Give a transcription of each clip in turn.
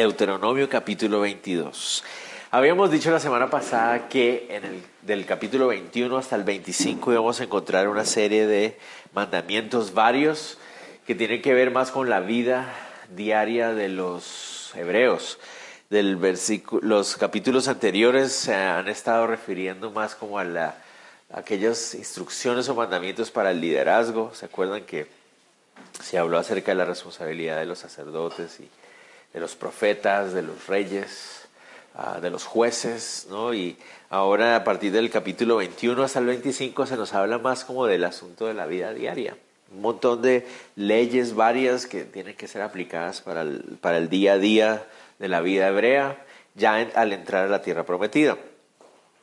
Deuteronomio capítulo 22. Habíamos dicho la semana pasada que en el, del capítulo 21 hasta el 25 íbamos a encontrar una serie de mandamientos varios que tienen que ver más con la vida diaria de los hebreos. Del los capítulos anteriores se han estado refiriendo más como a, la, aquellas instrucciones o mandamientos para el liderazgo. ¿Se acuerdan que se habló acerca de la responsabilidad de los sacerdotes y de los profetas, de los reyes, ah, de los jueces, ¿no? Y ahora a partir del capítulo 21 hasta el 25 se nos habla más como del asunto de la vida diaria. Un montón de leyes varias que tienen que ser aplicadas para el, para el día a día de la vida hebrea, ya al entrar a la tierra prometida.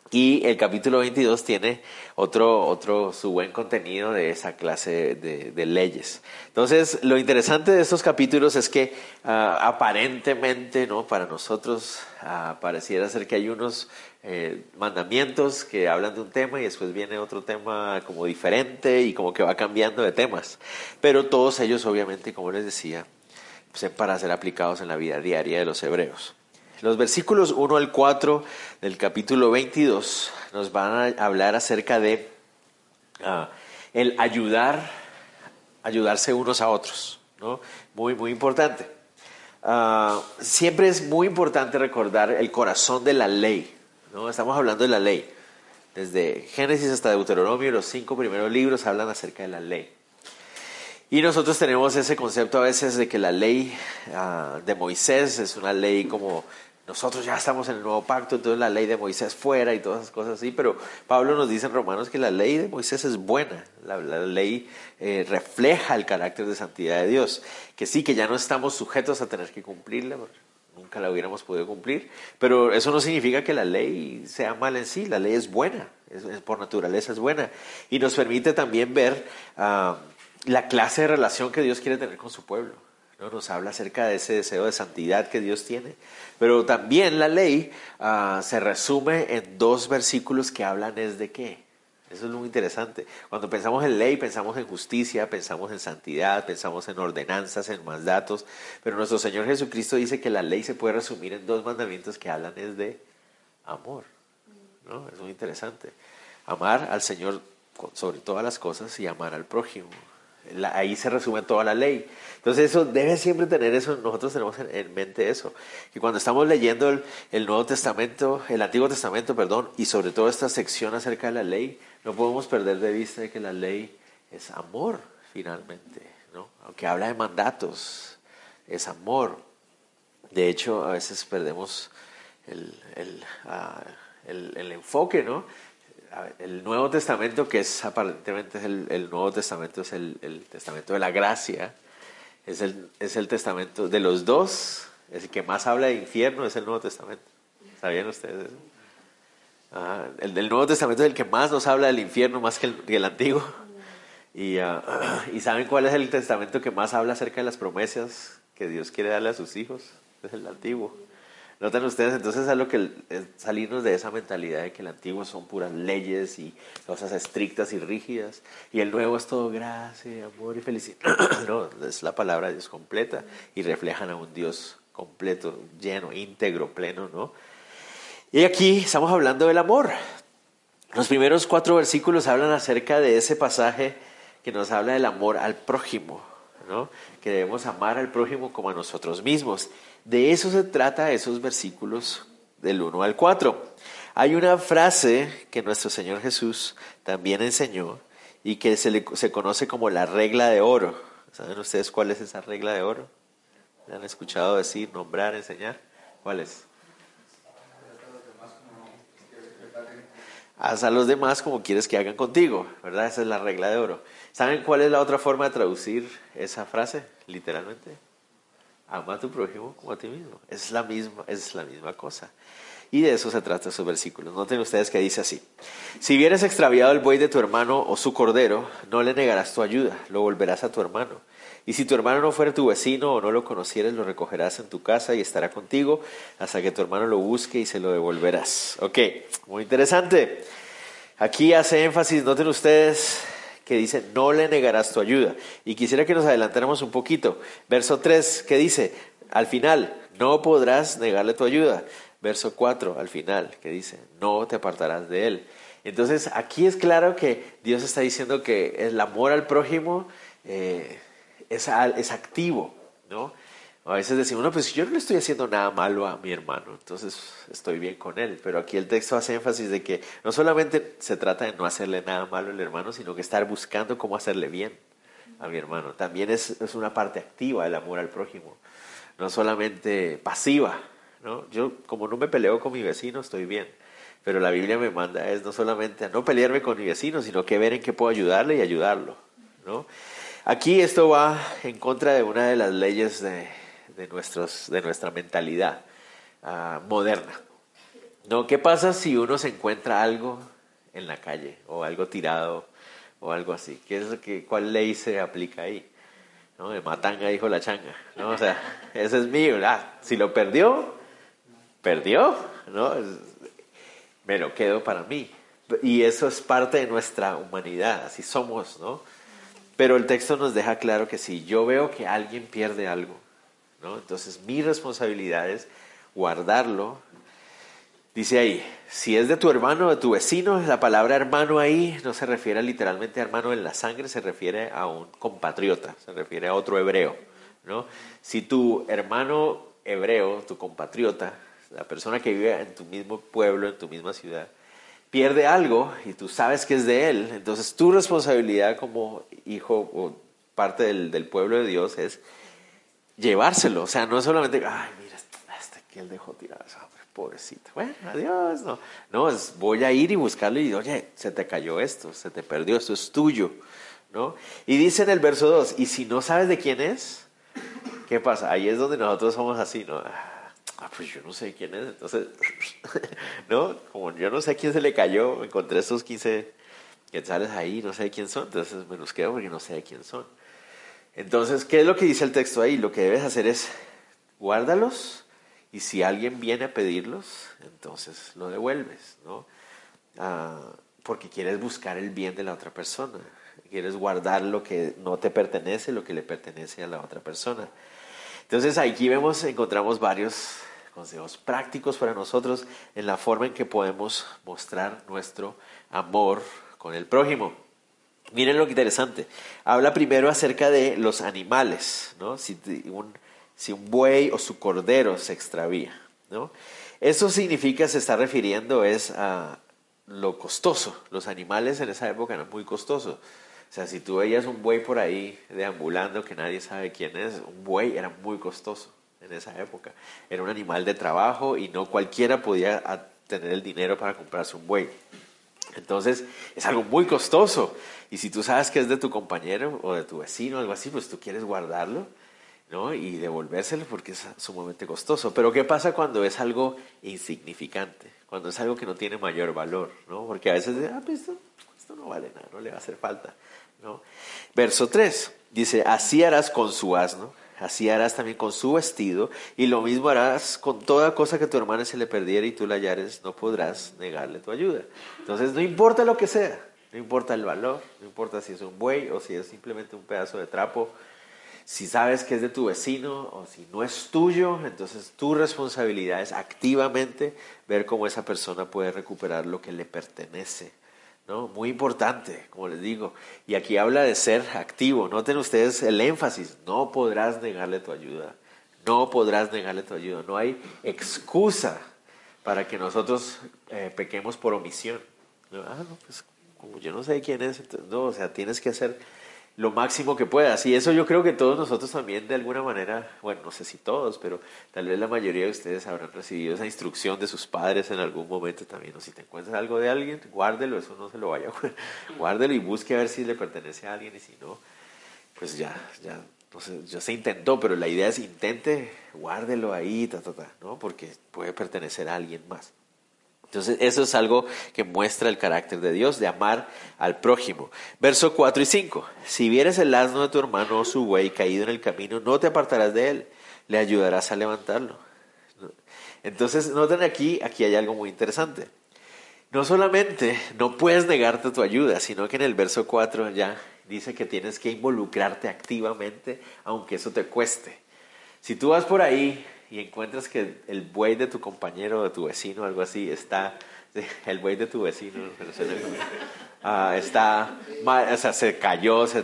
Y el capítulo 22 tiene otro, otro, su buen contenido de esa clase de, leyes. Entonces, lo interesante de estos capítulos es que ah, aparentemente, ¿no? Para nosotros ah, pareciera ser que hay unos eh, mandamientos que hablan de un tema y después viene otro tema como diferente y como que va cambiando de temas. Pero todos ellos, obviamente, como les decía, pues, para ser aplicados en la vida diaria de los hebreos. Los versículos 1 al 4 del capítulo 22 nos van a hablar acerca de ah, el ayudar, ayudarse unos a otros, ¿no? Muy, muy importante. Ah, siempre es muy importante recordar el corazón de la ley, ¿no? Estamos hablando de la ley. Desde Génesis hasta Deuteronomio, los cinco primeros libros hablan acerca de la ley. Y nosotros tenemos ese concepto a veces de que la ley ah, de Moisés es una ley como nosotros ya estamos en el nuevo pacto, entonces la ley de Moisés fuera y todas esas cosas así, pero Pablo nos dice en Romanos que la ley de Moisés es buena, la, ley eh, refleja el carácter de santidad de Dios, que sí, que ya no estamos sujetos a tener que cumplirla, nunca la hubiéramos podido cumplir, pero eso no significa que la ley sea mala en sí, la ley es buena, es, por naturaleza es buena, y nos permite también ver ah, la clase de relación que Dios quiere tener con su pueblo. ¿No? Nos habla acerca de ese deseo de santidad que Dios tiene. Pero también la ley ah, se resume en dos versículos que hablan es de qué. Eso es muy interesante. Cuando pensamos en ley, pensamos en justicia, pensamos en santidad, pensamos en ordenanzas, en mandatos. Pero nuestro Señor Jesucristo dice que la ley se puede resumir en dos mandamientos que hablan es de amor. ¿no? Es muy interesante. Amar al Señor sobre todas las cosas y amar al prójimo ahí se resume toda la ley. Entonces eso debe siempre tener eso, nosotros tenemos en, mente eso, que cuando estamos leyendo el, Nuevo Testamento, el Antiguo Testamento, perdón, y sobre todo esta sección acerca de la ley, no podemos perder de vista de que la ley es amor finalmente, ¿no? Aunque habla de mandatos, es amor. De hecho, a veces perdemos el, el, ah, el enfoque, ¿no? El Nuevo Testamento, que es aparentemente es el, Nuevo Testamento, es el, Testamento de la gracia, es el, es el Testamento de los dos, es el que más habla de infierno, es el Nuevo Testamento. ¿Sabían ustedes el Nuevo Testamento es el que más nos habla del infierno, más que el, Antiguo. Y, ah, y ¿saben cuál es el testamento que más habla acerca de las promesas que Dios quiere darle a sus hijos? Es el Antiguo. Notan ustedes, entonces es lo que salirnos de esa mentalidad de que el antiguo son puras leyes y cosas estrictas y rígidas, y el nuevo es todo gracia, amor y felicidad. no, es la palabra de Dios completa y reflejan a un Dios completo, lleno, íntegro, pleno, ¿no? Y aquí estamos hablando del amor. Los primeros cuatro versículos hablan acerca de ese pasaje que nos habla del amor al prójimo, ¿no? Que debemos amar al prójimo como a nosotros mismos. De eso se trata esos versículos del 1 al 4. Hay una frase que nuestro Señor Jesús también enseñó y que se, le, se conoce como la regla de oro. ¿Saben ustedes cuál es esa regla de oro? ¿Le han escuchado decir, nombrar, enseñar? ¿Cuál es? Haz a los demás como quieres que hagan contigo, ¿verdad? Esa es la regla de oro. ¿Saben cuál es la otra forma de traducir esa frase, literalmente? Ama a tu prójimo como a ti mismo. Es la misma, es la misma cosa. Y de eso se trata esos versículos. Noten ustedes que dice así. Si vieres extraviado el buey de tu hermano o su cordero, no le negarás tu ayuda, lo volverás a tu hermano. Y si tu hermano no fuera tu vecino o no lo conocieres, lo recogerás en tu casa y estará contigo hasta que tu hermano lo busque y se lo devolverás. Ok, muy interesante. Aquí hace énfasis, noten ustedes, que dice, no le negarás tu ayuda. Y quisiera que nos adelantáramos un poquito. Verso 3, que dice, al final, no podrás negarle tu ayuda. Verso 4, al final, que dice, no te apartarás de él. Entonces, aquí es claro que Dios está diciendo que el amor al prójimo eh, es, es activo, ¿no? A veces decimos, no, pues yo no le estoy haciendo nada malo a mi hermano, entonces estoy bien con él. Pero aquí el texto hace énfasis de que no solamente se trata de no hacerle nada malo al hermano, sino que estar buscando cómo hacerle bien a mi hermano. También es, es una parte activa del amor al prójimo, no solamente pasiva. ¿no? Yo, como no me peleo con mi vecino, estoy bien. Pero la Biblia me manda es no solamente a no pelearme con mi vecino, sino que ver en qué puedo ayudarle y ayudarlo. ¿no? Aquí esto va en contra de una de las leyes de, de, nuestros, de nuestra mentalidad uh, moderna. ¿No? ¿Qué pasa si uno se encuentra algo en la calle o algo tirado o algo así? ¿Qué es que, ¿Cuál ley se aplica ahí? ¿No? Matanga dijo la changa. ¿no? O sea, ese es mío. Ah, si lo perdió, perdió. ¿no? Me lo quedo para mí. Y eso es parte de nuestra humanidad, así somos, ¿no? Pero el texto nos deja claro que si yo veo que alguien pierde algo, entonces mi responsabilidad es guardarlo. Dice ahí, si es de tu hermano o de tu vecino, la palabra hermano ahí no se refiere literalmente a hermano en la sangre, se refiere a un compatriota, se refiere a otro hebreo. ¿no? Si tu hermano hebreo, tu compatriota, la persona que vive en tu mismo pueblo, en tu misma ciudad, pierde algo y tú sabes que es de él, entonces tu responsabilidad como hijo o parte del, del pueblo de Dios es llevárselo. O sea, no solamente, ay, mira, este que él dejó tirado, hombre, pobrecito. Bueno, adiós. No, no es, voy a ir y buscarlo y, oye, se te cayó esto, se te perdió, esto es tuyo. ¿no? Y dice en el verso 2, y si no sabes de quién es, ¿qué pasa? Ahí es donde nosotros somos así, ¿no? Ah, pues yo no sé quién es, entonces, ¿no? Como yo no sé quién se le cayó, encontré estos 15 quetzales ahí, no sé quién son, entonces me los quedo porque no sé quién son. Entonces, ¿qué es lo que dice el texto ahí? Lo que debes hacer es guárdalos y si alguien viene a pedirlos, entonces lo devuelves, ¿no? Ah, porque quieres buscar el bien de la otra persona, quieres guardar lo que no te pertenece, lo que le pertenece a la otra persona. Entonces aquí vemos, encontramos varios consejos prácticos para nosotros en la forma en que podemos mostrar nuestro amor con el prójimo. Miren lo que interesante. Habla primero acerca de los animales, ¿no? Si un, buey o su cordero se extravía, ¿no? Eso significa, se está refiriendo es a lo costoso. Los animales en esa época eran muy costosos. O sea, si tú veías un buey por ahí deambulando que nadie sabe quién es, un buey era muy costoso en esa época. Era un animal de trabajo y no cualquiera podía tener el dinero para comprarse un buey. Entonces, es algo muy costoso. Y si tú sabes que es de tu compañero o de tu vecino algo así, pues tú quieres guardarlo ¿no? y devolvérselo porque es sumamente costoso. Pero ¿qué pasa cuando es algo insignificante? Cuando es algo que no tiene mayor valor, ¿no? Porque a veces, ah, pues esto, esto no vale nada, no le va a hacer falta. Verso 3 dice, así harás con su asno Así harás también con su vestido, y lo mismo harás con toda cosa que tu hermana se le perdiera y tú la hallares, no podrás negarle tu ayuda. Entonces, no importa lo que sea, no importa el valor, no importa si es un buey o si es simplemente un pedazo de trapo, si sabes que es de tu vecino o si no es tuyo, entonces tu responsabilidad es activamente ver cómo esa persona puede recuperar lo que le pertenece ¿no? Muy importante, como les digo. Y aquí habla de ser activo. Noten ustedes el énfasis. No podrás negarle tu ayuda. No podrás negarle tu ayuda. No hay excusa para que nosotros eh, pequemos por omisión. Ah, no, pues como yo no sé quién es, no, o sea, tienes que hacer lo máximo que puedas. Y eso yo creo que todos nosotros también de alguna manera, bueno, no sé si todos, pero tal vez la mayoría de ustedes habrán recibido esa instrucción de sus padres en algún momento también. O si te encuentras algo de alguien, guárdelo, eso no se lo vaya a guárdelo y busque a ver si le pertenece a alguien y si no, pues ya, ya Entonces, ya se intentó, pero la idea es intente, guárdelo ahí, ta, ta, ta, ¿no? Porque puede pertenecer a alguien más. Entonces, eso es algo que muestra el carácter de Dios, de amar al prójimo. Verso 4 y 5. Si vieres el asno de tu hermano o su buey caído en el camino, no te apartarás de él, le ayudarás a levantarlo. Entonces, noten aquí, aquí hay algo muy interesante. No solamente no puedes negarte tu ayuda, sino que en el verso 4 ya dice que tienes que involucrarte activamente, aunque eso te cueste. Si tú vas por ahí y encuentras que el buey de tu compañero, de tu vecino, algo así, está, el buey de tu vecino, uh, está, o sea, se cayó, se,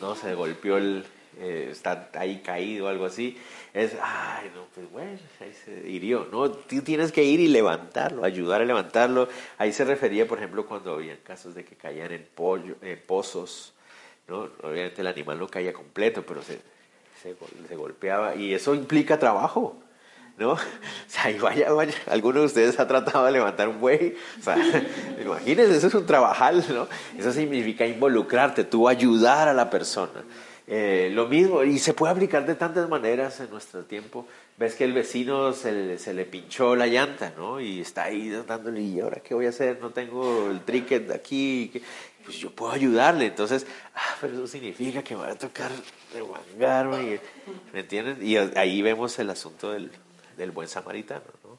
no, se golpeó, el, eh, está ahí caído, algo así, es, ay, no, pues bueno, ahí se hirió, no, tú tienes que ir y levantarlo, ayudar a levantarlo. Ahí se refería, por ejemplo, cuando había casos de que caían en, pollo, en pozos, ¿no? Obviamente el animal no caía completo, pero se, se, golpeaba y eso implica trabajo. ¿no? O sea, y vaya, vaya, alguno de ustedes ha tratado de levantar un buey, o sea, imagínense, eso es un trabajal, ¿no? Eso significa involucrarte, tú ayudar a la persona. Eh, lo mismo, y se puede aplicar de tantas maneras en nuestro tiempo. Ves que el vecino se, se le pinchó la llanta, ¿no? Y está ahí dándole, ¿y ahora qué voy a hacer? No tengo el tricket aquí pues yo puedo ayudarle. Entonces, ah, pero eso significa que va a tocar remangarme. ¿Me entienden? Y ahí vemos el asunto del, del buen samaritano, ¿no?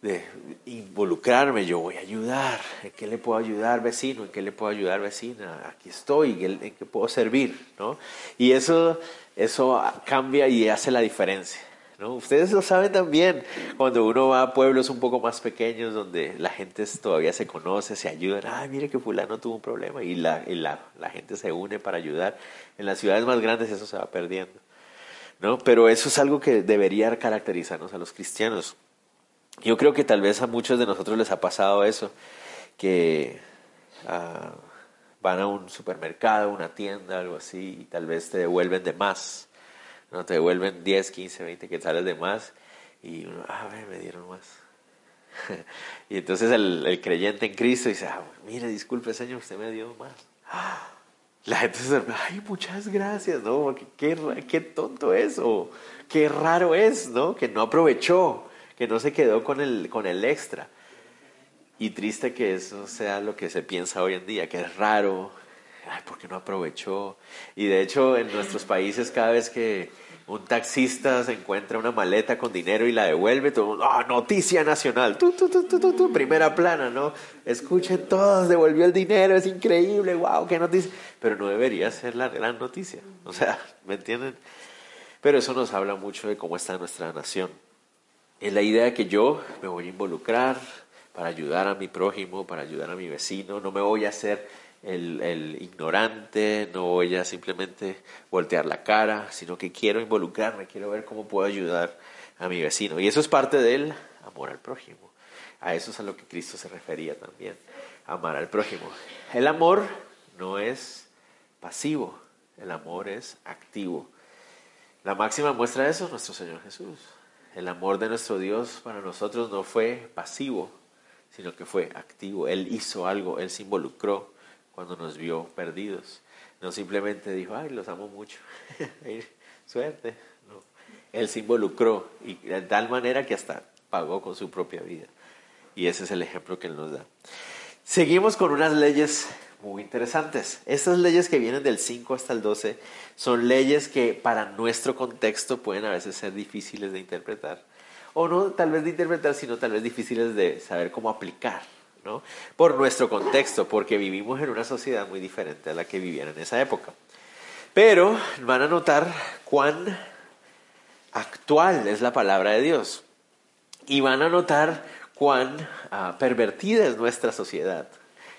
De involucrarme, yo voy a ayudar. ¿En qué le puedo ayudar, vecino? ¿En qué le puedo ayudar, vecina? Aquí estoy, ¿en qué puedo servir? ¿no? Y eso, eso cambia y hace la diferencia. ¿No? Ustedes lo saben también, cuando uno va a pueblos un poco más pequeños donde la gente todavía se conoce, se ayudan, ay, mire que fulano tuvo un problema y, la, la, la, gente se une para ayudar. En las ciudades más grandes eso se va perdiendo, ¿no? Pero eso es algo que debería caracterizarnos a los cristianos. Yo creo que tal vez a muchos de nosotros les ha pasado eso, que uh, van a un supermercado, una tienda, algo así, y tal vez te devuelven de más no te devuelven 10, 15, 20 quetzales de más y uno, ah, me dieron más. y entonces el, creyente en Cristo dice, ah, mire, disculpe Señor, usted me dio más. La gente se ay, muchas gracias, ¿no? Qué, qué, tonto es, o qué raro es, ¿no? Que no aprovechó, que no se quedó con el, con el extra. Y triste que eso sea lo que se piensa hoy en día, que es raro, ay, ¿por qué no aprovechó? Y de hecho, en nuestros países, cada vez que un taxista se encuentra una maleta con dinero y la devuelve, todo ¡ah, noticia nacional! Tu, tu, tu, primera plana, ¿no? Escuchen todos, devolvió el dinero, es increíble, wow, qué noticia. Pero no debería ser la gran noticia, o sea, ¿me entienden? Pero eso nos habla mucho de cómo está nuestra nación. Es la idea de que yo me voy a involucrar para ayudar a mi prójimo, para ayudar a mi vecino, no me voy a hacer el, ignorante, no voy a simplemente voltear la cara, sino que quiero involucrarme, quiero ver cómo puedo ayudar a mi vecino. Y eso es parte del amor al prójimo. A eso es a lo que Cristo se refería también, amar al prójimo. El amor no es pasivo, el amor es activo. La máxima muestra de eso es nuestro Señor Jesús. El amor de nuestro Dios para nosotros no fue pasivo, sino que fue activo. Él hizo algo, Él se involucró cuando nos vio perdidos. No simplemente dijo, ay, los amo mucho, suerte. No. Él se involucró y de tal manera que hasta pagó con su propia vida. Y ese es el ejemplo que Él nos da. Seguimos con unas leyes muy interesantes. Estas leyes que vienen del 5 hasta el 12 son leyes que para nuestro contexto pueden a veces ser difíciles de interpretar. O no tal vez de interpretar, sino tal vez difíciles de saber cómo aplicar. Por nuestro contexto, porque vivimos en una sociedad muy diferente a la que vivían en esa época. Pero van a notar cuán actual es la palabra de Dios. Y van a notar cuán ah, pervertida es nuestra sociedad,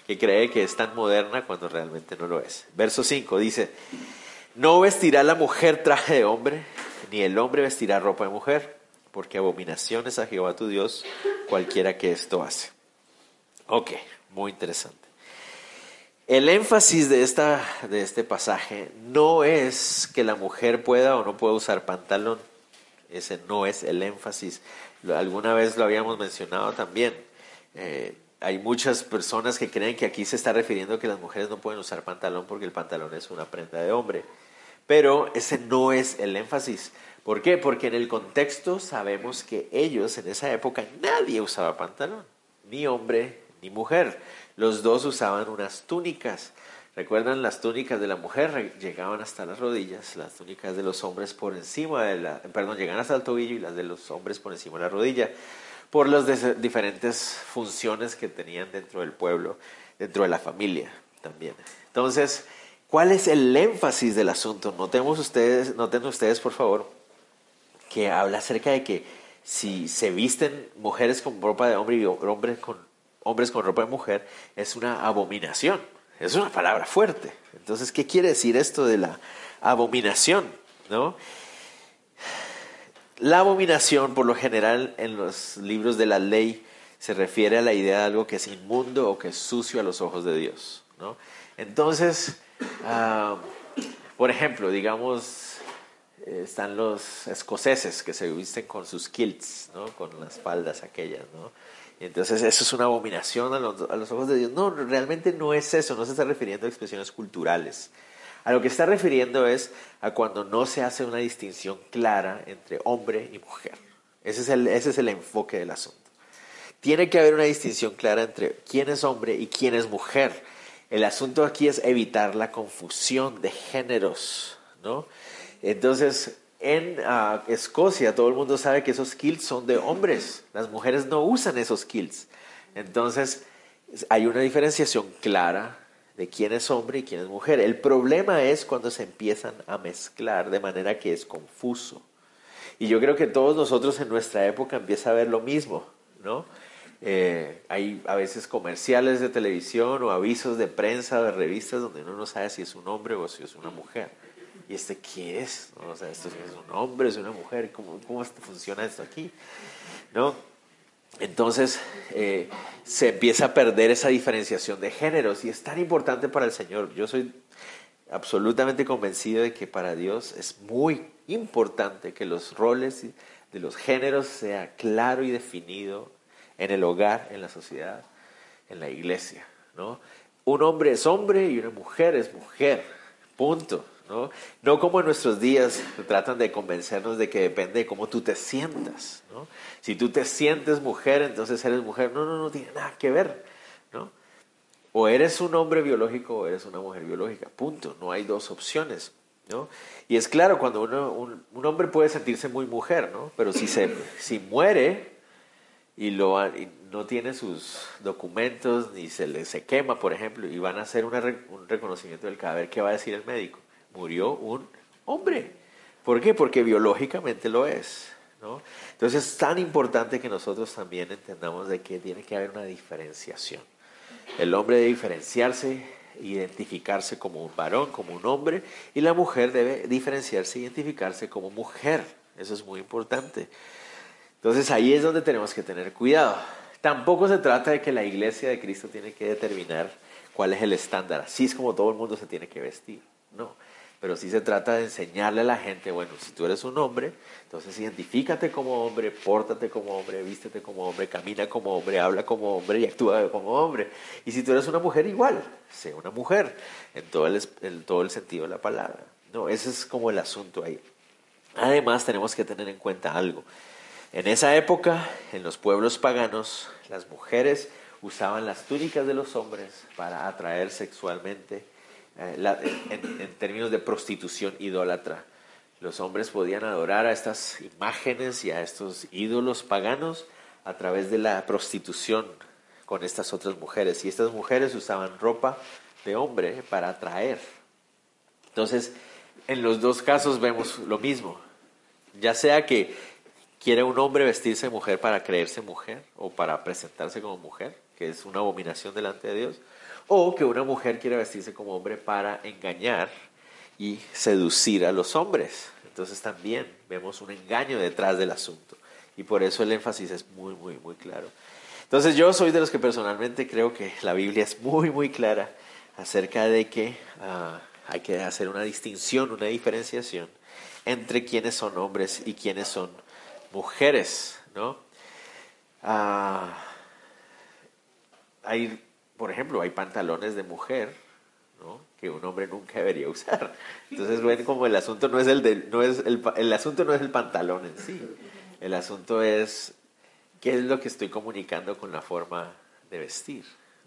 que cree que es tan moderna cuando realmente no lo es. Verso 5 dice, no vestirá la mujer traje de hombre, ni el hombre vestirá ropa de mujer, porque abominación es a Jehová tu Dios cualquiera que esto hace. Ok, muy interesante. El énfasis de, esta, de este pasaje no es que la mujer pueda o no pueda usar pantalón. Ese no es el énfasis. Alguna vez lo habíamos mencionado también. Eh, hay muchas personas que creen que aquí se está refiriendo a que las mujeres no pueden usar pantalón porque el pantalón es una prenda de hombre. Pero ese no es el énfasis. ¿Por qué? Porque en el contexto sabemos que ellos en esa época nadie usaba pantalón, ni hombre ni mujer. Los dos usaban unas túnicas. ¿Recuerdan las túnicas de la mujer? Llegaban hasta las rodillas, las túnicas de los hombres por encima de la, perdón, llegaban hasta el tobillo y las de los hombres por encima de la rodilla, por las diferentes funciones que tenían dentro del pueblo, dentro de la familia también. Entonces, ¿cuál es el énfasis del asunto? Notemos ustedes, noten ustedes, por favor, que habla acerca de que si se visten mujeres con ropa de hombre y hombres con, hombres con ropa de mujer, es una abominación. Es una palabra fuerte. Entonces, ¿qué quiere decir esto de la abominación? ¿No? La abominación, por lo general, en los libros de la ley, se refiere a la idea de algo que es inmundo o que es sucio a los ojos de Dios. ¿no? Entonces, ah, por ejemplo, digamos, eh, están los escoceses que se visten con sus kilts, ¿no? con las faldas aquellas. ¿no? Entonces eso es una abominación a los, ojos de Dios. No, realmente no es eso, no se está refiriendo a expresiones culturales. A lo que está refiriendo es a cuando no se hace una distinción clara entre hombre y mujer. Ese es el, ese es el enfoque del asunto. Tiene que haber una distinción clara entre quién es hombre y quién es mujer. El asunto aquí es evitar la confusión de géneros, ¿no? Entonces, en ah, Escocia todo el mundo sabe que esos kilts son de hombres. Las mujeres no usan esos kilts. Entonces hay una diferenciación clara de quién es hombre y quién es mujer. El problema es cuando se empiezan a mezclar de manera que es confuso. Y yo creo que todos nosotros en nuestra época empieza a ver lo mismo, ¿no? Eh, hay a veces comerciales de televisión o avisos de prensa, de revistas, donde uno no sabe si es un hombre o si es una mujer. ¿Y este qué es? O sea, ¿esto es un hombre, es una mujer? ¿Cómo, cómo funciona esto aquí? ¿No? Entonces eh, se empieza a perder esa diferenciación de géneros y es tan importante para el Señor. Yo soy absolutamente convencido de que para Dios es muy importante que los roles de los géneros sea claro y definido en el hogar, en la sociedad, en la iglesia. ¿no? Un hombre es hombre y una mujer es mujer. Punto. ¿No? Como en nuestros días tratan de convencernos de que depende de cómo tú te sientas, ¿no? Si tú te sientes mujer, entonces eres mujer. No, no, no tiene nada que ver, ¿no? O eres un hombre biológico o eres una mujer biológica, punto. No hay dos opciones, ¿no? Y es claro, cuando uno, un, hombre puede sentirse muy mujer, ¿no? Pero si, se, si muere y, lo, no tiene sus documentos ni se le se quema, por ejemplo, y van a hacer un reconocimiento del cadáver, ¿qué va a decir el médico? Murió un hombre. ¿Por qué? Porque biológicamente lo es. Entonces es tan importante que nosotros también entendamos de que tiene que haber una diferenciación. El hombre debe diferenciarse, identificarse como un varón, como un hombre, y la mujer debe diferenciarse, identificarse como mujer. Eso es muy importante. Entonces ahí es donde tenemos que tener cuidado. Tampoco se trata de que la iglesia de Cristo tiene que determinar cuál es el estándar. Así es como todo el mundo se tiene que vestir. No pero sí se trata de enseñarle a la gente, bueno, si tú eres un hombre, entonces identifícate como hombre, pórtate como hombre, vístete como hombre, camina como hombre, habla como hombre y actúa como hombre. Y si tú eres una mujer, igual, sé una mujer, en todo el, en todo el sentido de la palabra. No, ese es como el asunto ahí. Además, tenemos que tener en cuenta algo. En esa época, en los pueblos paganos, las mujeres usaban las túnicas de los hombres para atraer sexualmente eh, en, términos de prostitución idólatra. Los hombres podían adorar a estas imágenes y a estos ídolos paganos a través de la prostitución con estas otras mujeres. Y estas mujeres usaban ropa de hombre para atraer. Entonces, en los dos casos vemos lo mismo. Ya sea que quiere un hombre vestirse de mujer para creerse mujer o para presentarse como mujer, que es una abominación delante de Dios, o que una mujer quiera vestirse como hombre para engañar y seducir a los hombres. Entonces también vemos un engaño detrás del asunto. Y por eso el énfasis es muy, muy, muy claro. Entonces yo soy de los que personalmente creo que la Biblia es muy, muy clara acerca de que ah, hay que hacer una distinción, una diferenciación entre quienes son hombres y quienes son mujeres, ¿no? Ah, hay por ejemplo, hay pantalones de mujer, ¿no? que un hombre nunca debería usar. Entonces, ven como el asunto no es el, de, no es el, el asunto no es el pantalón en sí, el asunto es qué es lo que estoy comunicando con la forma de vestir,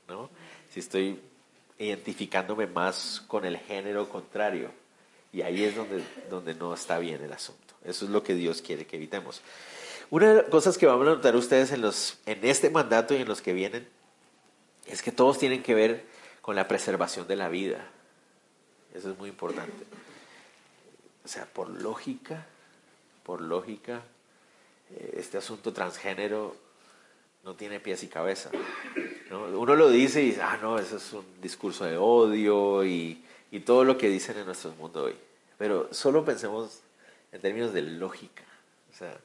¿no? Si estoy identificándome más con el género contrario, y ahí es donde, donde no está bien el asunto. Eso es lo que Dios quiere que evitemos. Una de las cosas que vamos a notar ustedes en, los, en este mandato y en los que vienen es que todos tienen que ver con la preservación de la vida. Eso es muy importante. O sea, por lógica, por lógica, eh, este asunto transgénero no tiene pies y cabeza. Uno lo dice y dice, ah, no, eso es un discurso de odio y, y todo lo que dicen en nuestro mundo hoy. Pero solo pensemos en términos de lógica. O sea,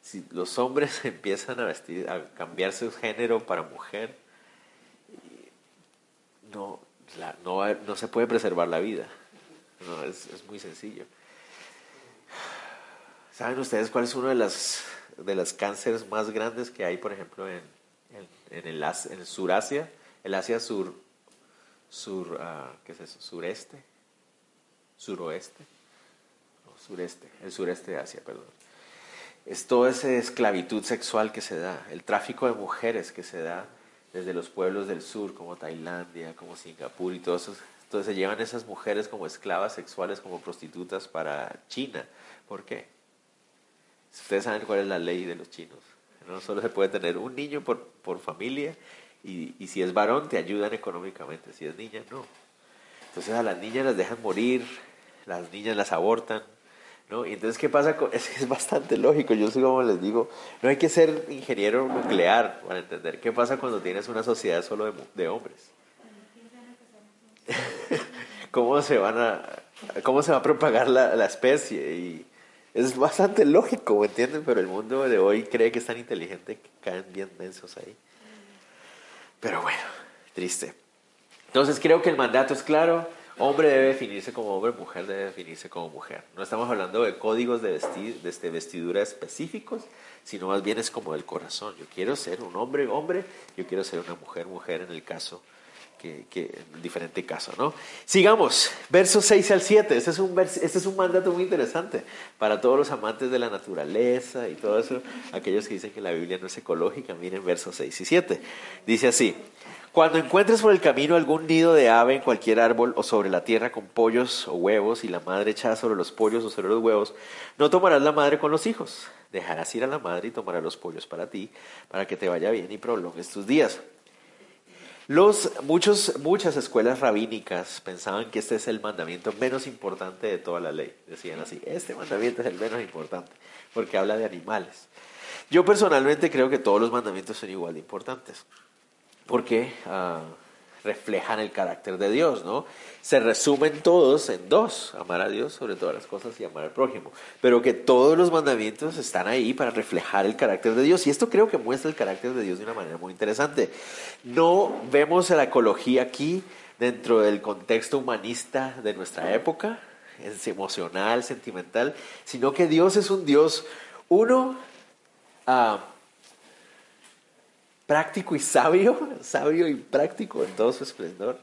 si los hombres empiezan a vestir, a cambiar su género para mujer, no, no, no se puede preservar la vida. No, es, es, muy sencillo. ¿Saben ustedes cuál es uno de las de los cánceres más grandes que hay, por ejemplo, en, en, el, en Surasia, el Asia sur, sur uh, ¿qué es eso? Sureste, suroeste, no, sureste, el sureste de Asia, perdón. Es toda esa esclavitud sexual que se da, el tráfico de mujeres que se da desde los pueblos del sur, como Tailandia, como Singapur y todo eso. Entonces se llevan esas mujeres como esclavas sexuales, como prostitutas para China. ¿Por qué? Ustedes saben cuál es la ley de los chinos. No solo se puede tener un niño por, por familia y, y, si es varón te ayudan económicamente, si es niña no. Entonces a las niñas las dejan morir, las niñas las abortan, ¿no? Entonces, ¿qué pasa? Es, es bastante lógico, yo sé como les digo, no hay que ser ingeniero nuclear para entender qué pasa cuando tienes una sociedad solo de, de hombres. ¿Cómo se van a, cómo se va a propagar la, la especie? Y, es bastante lógico, ¿me entienden? Pero el mundo de hoy cree que es tan inteligente que caen bien densos ahí. Pero bueno, triste. Entonces creo que el mandato es claro. Hombre debe definirse como hombre, mujer debe definirse como mujer. No estamos hablando de códigos de, vestir, de este, vestidura específicos, sino más bien es como del corazón. Yo quiero ser un hombre, hombre, yo quiero ser una mujer, mujer en el caso que, que diferente caso, ¿no? Sigamos, versos 6 al 7. Este es, un este es un mandato muy interesante para todos los amantes de la naturaleza y todo eso, aquellos que dicen que la Biblia no es ecológica, miren versos 6 y 7. Dice así, cuando encuentres por el camino algún nido de ave en cualquier árbol o sobre la tierra con pollos o huevos y la madre echada sobre los pollos o sobre los huevos, no tomarás la madre con los hijos. Dejarás ir a la madre y tomarás los pollos para ti, para que te vaya bien y prolongues tus días. Los, muchos, muchas escuelas rabínicas pensaban que este es el mandamiento menos importante de toda la ley. Decían así, este mandamiento es el menos importante, porque habla de animales. Yo personalmente creo que todos los mandamientos son igual de importantes, porque uh, reflejan el carácter de Dios, ¿no? Se resumen todos en dos, amar a Dios sobre todas las cosas y amar al prójimo, pero que todos los mandamientos están ahí para reflejar el carácter de Dios y esto creo que muestra el carácter de Dios de una manera muy interesante. No vemos la ecología aquí dentro del contexto humanista de nuestra época, es emocional, sentimental, sino que Dios es un Dios, uno, uh, práctico y sabio, sabio y práctico en todo su esplendor,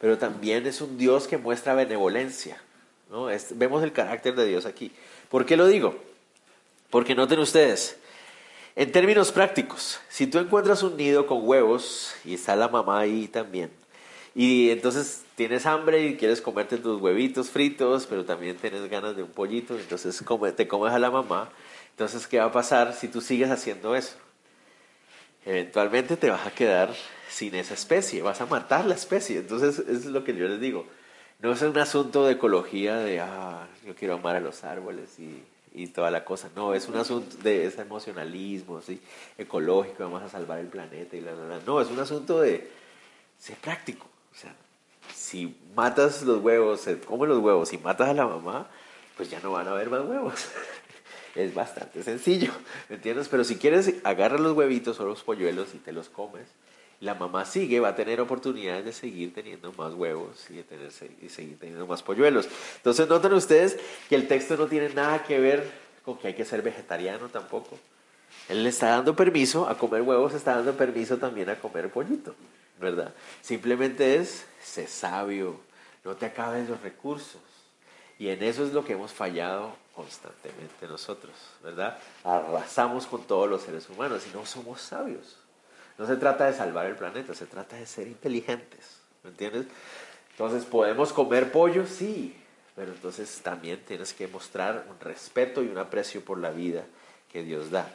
pero también es un Dios que muestra benevolencia. ¿no? vemos el carácter de Dios aquí. ¿Por qué lo digo? Porque noten ustedes, en términos prácticos, si tú encuentras un nido con huevos y está la mamá ahí también, y entonces tienes hambre y quieres comerte tus huevitos fritos, pero también tienes ganas de un pollito, entonces te comes a la mamá, entonces ¿qué va a pasar si tú sigues haciendo eso? Eventualmente te vas a quedar sin esa especie, vas a matar la especie. Entonces, eso es lo que yo les digo. No es un asunto de ecología, de, ah, yo quiero amar a los árboles y, y toda la cosa. No, es un asunto de ese emocionalismo, ¿sí? ecológico, vamos a salvar el planeta y la, la, la. No, es un asunto de ser práctico. O sea, si matas los huevos, se los huevos y matas a la mamá, pues ya no van a haber más huevos. Es bastante sencillo, ¿me entiendes? Pero si quieres, agarra los huevitos o los polluelos y te los comes. La mamá sigue, va a tener oportunidades de seguir teniendo más huevos y, de tener, y seguir teniendo más polluelos. Entonces, noten ustedes que el texto no tiene nada que ver con que hay que ser vegetariano tampoco. Él le está dando permiso a comer huevos, está dando permiso también a comer pollito, ¿verdad? Simplemente es, sé sabio, no te acabes los recursos. Y en eso es lo que hemos fallado constantemente nosotros, ¿verdad? Arrasamos con todos los seres humanos y no somos sabios. No se trata de salvar el planeta, se trata de ser inteligentes, ¿me entiendes? Entonces, ¿podemos comer pollo? Sí, pero entonces también tienes que mostrar un respeto y un aprecio por la vida que Dios da.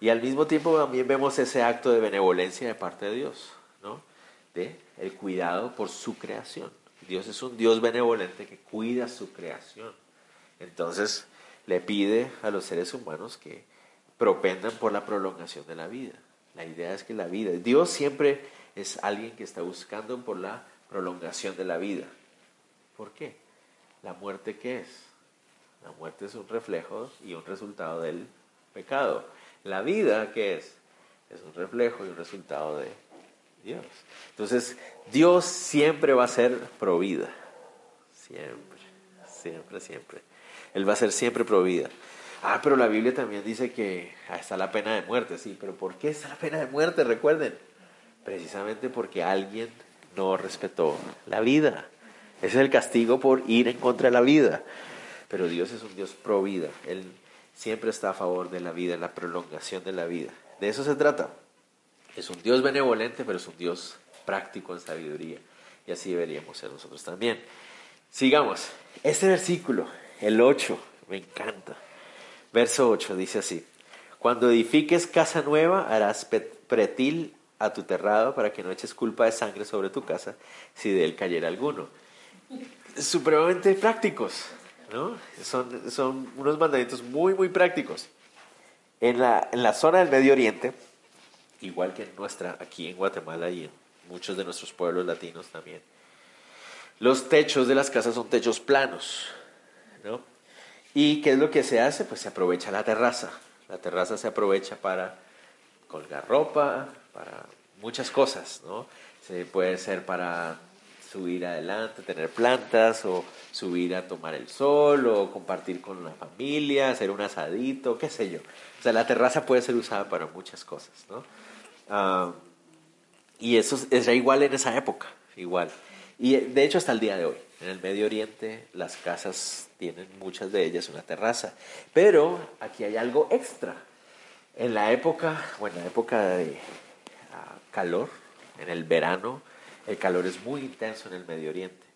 Y al mismo tiempo también vemos ese acto de benevolencia de parte de Dios, ¿no? De el cuidado por su creación. Dios es un Dios benevolente que cuida su creación. Entonces le pide a los seres humanos que propendan por la prolongación de la vida. La idea es que la vida, Dios siempre es alguien que está buscando por la prolongación de la vida. ¿Por qué? ¿La muerte qué es? La muerte es un reflejo y un resultado del pecado. La vida qué es? Es un reflejo y un resultado de Dios. Entonces, Dios siempre va a ser provida. Siempre, siempre, siempre. Él va a ser siempre provida. Ah, pero la Biblia también dice que está la pena de muerte, sí, pero ¿por qué está la pena de muerte? Recuerden, precisamente porque alguien no respetó la vida. Ese es el castigo por ir en contra de la vida. Pero Dios es un Dios provida. Él siempre está a favor de la vida, la prolongación de la vida. De eso se trata. Es un Dios benevolente, pero es un Dios práctico en sabiduría. Y así deberíamos ser nosotros también. Sigamos. Este versículo, el 8, me encanta. Verso 8 dice así. Cuando edifiques casa nueva, harás pretil a tu terrado para que no eches culpa de sangre sobre tu casa si de él cayera alguno. Supremamente prácticos, ¿no? Son, son unos mandamientos muy, muy prácticos. En la, en la zona del Medio Oriente, igual que en nuestra, aquí en Guatemala y en muchos de nuestros pueblos latinos también. Los techos de las casas son techos planos, ¿no? ¿Y qué es lo que se hace? Pues se aprovecha la terraza. La terraza se aprovecha para colgar ropa, para muchas cosas, ¿no? Se puede ser para subir adelante, tener plantas o subir a tomar el sol o compartir con la familia, hacer un asadito, qué sé yo. O sea, la terraza puede ser usada para muchas cosas, ¿no? Ah, y eso era igual en esa época, igual. Y de hecho hasta el día de hoy, en el Medio Oriente las casas tienen muchas de ellas una terraza. Pero aquí hay algo extra. En la época, bueno, en la época de ah, calor, en el verano, el calor es muy intenso en el Medio Oriente.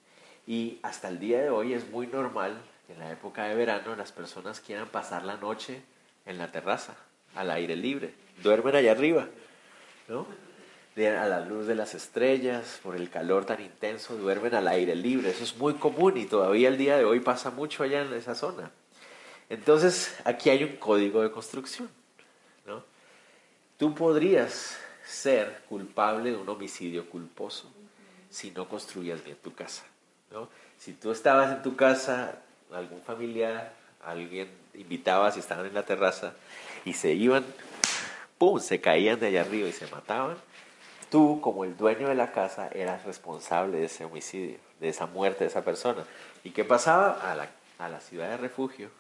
Y hasta el día de hoy es muy normal que en la época de verano las personas quieran pasar la noche en la terraza, al aire libre. Duermen allá arriba. ¿no? A la luz de las estrellas, por el calor tan intenso, duermen al aire libre. Eso es muy común y todavía el día de hoy pasa mucho allá en esa zona. Entonces, aquí hay un código de construcción. ¿no? Tú podrías ser culpable de un homicidio culposo si no construías bien tu casa. ¿no? Si tú estabas en tu casa, algún familiar, alguien invitabas y estaban en la terraza y se iban ¡pum!, se caían de allá arriba y se mataban, tú como el dueño de la casa eras responsable de ese homicidio, de esa muerte de esa persona. ¿Y qué pasaba? A la, a la ciudad de refugio,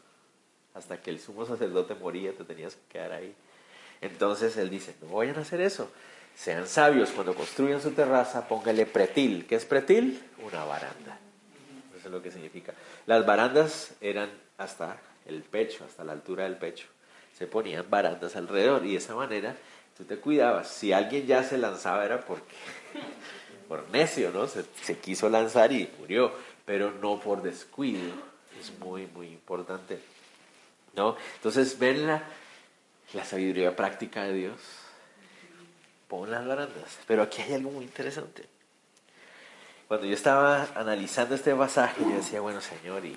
hasta que el sumo sacerdote moría, te tenías que quedar ahí. Entonces él dice, no vayan a hacer eso. Sean sabios, cuando construyan su terraza, póngale pretil. ¿Qué es pretil? Una baranda. Eso es lo que significa. Las barandas eran hasta el pecho, hasta la altura del pecho se ponían barandas alrededor y de esa manera tú te cuidabas. Si alguien ya se lanzaba era porque, por necio, ¿no? Se, quiso lanzar y murió, pero no por descuido. Es muy, muy importante. ¿No? Entonces, ven la, la sabiduría práctica de Dios. Pon las barandas. Pero aquí hay algo muy interesante. Cuando yo estaba analizando este pasaje, yo decía, bueno, Señor, y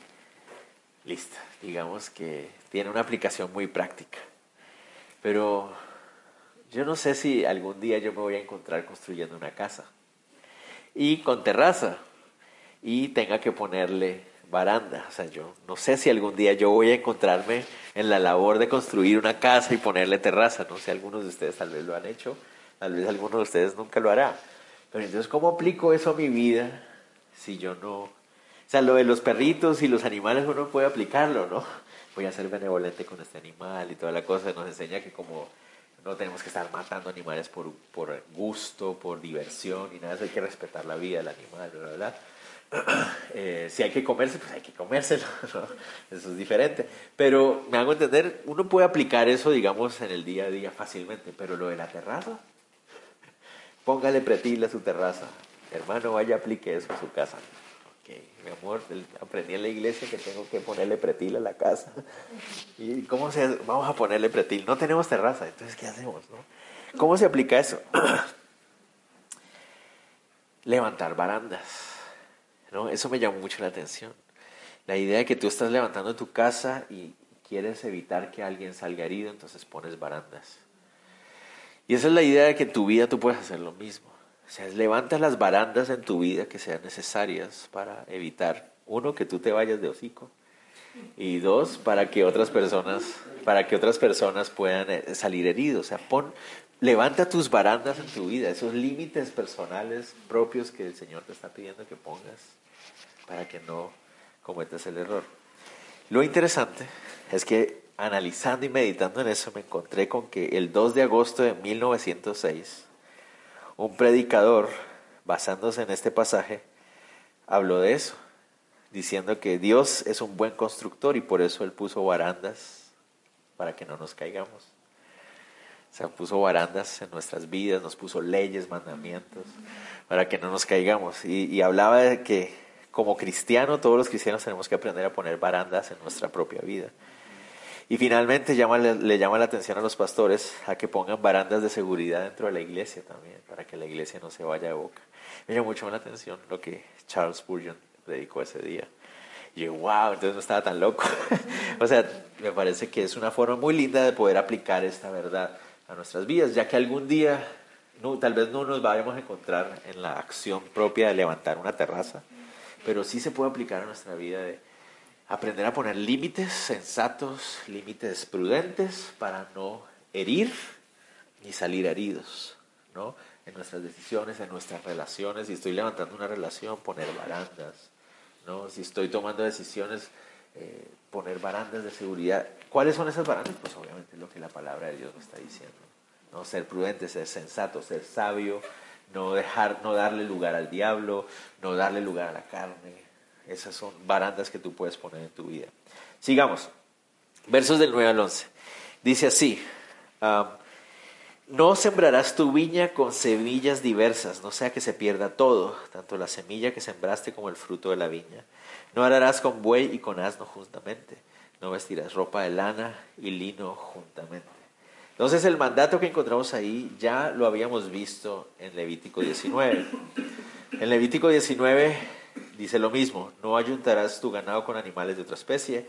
listo, digamos que tiene una aplicación muy práctica. Pero yo no sé si algún día yo me voy a encontrar construyendo una casa y con terraza y tenga que ponerle baranda. O sea, yo no sé si algún día yo voy a encontrarme en la labor de construir una casa y ponerle terraza. No sé, algunos de ustedes tal vez lo han hecho, tal vez algunos de ustedes nunca lo hará. Pero entonces, ¿cómo aplico eso a mi vida si yo no... O sea, lo de los perritos y los animales uno puede aplicarlo, ¿no? voy a ser benevolente con este animal y toda la cosa, nos enseña que como no tenemos que estar matando animales por, por gusto, por diversión y nada, eso hay que respetar la vida del animal, ¿verdad? Eh, si hay que comerse, pues hay que comérselo, eso es diferente. Pero me hago entender, uno puede aplicar eso, digamos, en el día a día fácilmente, pero lo de la terraza, póngale pretil a su terraza. Hermano, vaya, aplique eso en su casa. Mi amor, aprendí en la iglesia que tengo que ponerle pretil a la casa. ¿Y cómo se Vamos a ponerle pretil. No tenemos terraza, entonces, ¿qué hacemos? No? ¿Cómo se aplica eso? Levantar barandas ¿no? Eso me llamó mucho la atención. La idea de que tú estás levantando tu casa y quieres evitar que alguien salga herido, entonces pones barandas. Y esa es la idea de que en tu vida tú puedes hacer lo mismo. O sea, levantas las barandas en tu vida que sean necesarias para evitar, uno, que tú te vayas de hocico, y dos, para que otras personas, para que otras personas puedan eh, salir heridos. O sea, pon, levanta tus barandas en tu vida, esos límites personales propios que el Señor te está pidiendo que pongas para que no cometas el error. Lo interesante es que analizando y meditando en eso me encontré con que el 2 de agosto de 1906, un predicador, basándose en este pasaje, habló de eso, diciendo que Dios es un buen constructor y por eso Él puso barandas para que no nos caigamos. O sea, puso barandas en nuestras vidas, nos puso leyes, mandamientos, para que no nos caigamos. Y, y hablaba de que como cristiano, todos los cristianos tenemos que aprender a poner barandas en nuestra propia vida. Y finalmente llama, le, llama la atención a los pastores a que pongan barandas de seguridad dentro de la iglesia también, para que la iglesia no se vaya de boca. Me llamó mucho la atención lo que Charles Spurgeon dedicó ese día. Y yo, wow, entonces no estaba tan loco. o sea, me parece que es una forma muy linda de poder aplicar esta verdad a nuestras vidas, ya que algún día no, tal vez no nos vayamos a encontrar en la acción propia de levantar una terraza, pero sí se puede aplicar a nuestra vida de aprender a poner límites sensatos, límites prudentes para no herir ni salir heridos, ¿no? En nuestras decisiones, en nuestras relaciones. Si estoy levantando una relación, poner barandas, ¿no? Si estoy tomando decisiones, eh, poner barandas de seguridad. ¿Cuáles son esas barandas? Pues obviamente lo que la palabra de Dios nos está diciendo, ¿no? Ser prudente, ser sensato, ser sabio, no dejar, no darle lugar al diablo, no darle lugar a la carne. Esas son barandas que tú puedes poner en tu vida. Sigamos. Versos del 9 al 11. Dice así, no sembrarás tu viña con semillas diversas, no sea que se pierda todo, tanto la semilla que sembraste como el fruto de la viña. No ararás con buey y con asno juntamente, no vestirás ropa de lana y lino juntamente. Entonces el mandato que encontramos ahí ya lo habíamos visto en Levítico 19. En Levítico 19 dice lo mismo, no ayuntarás tu ganado con animales de otra especie,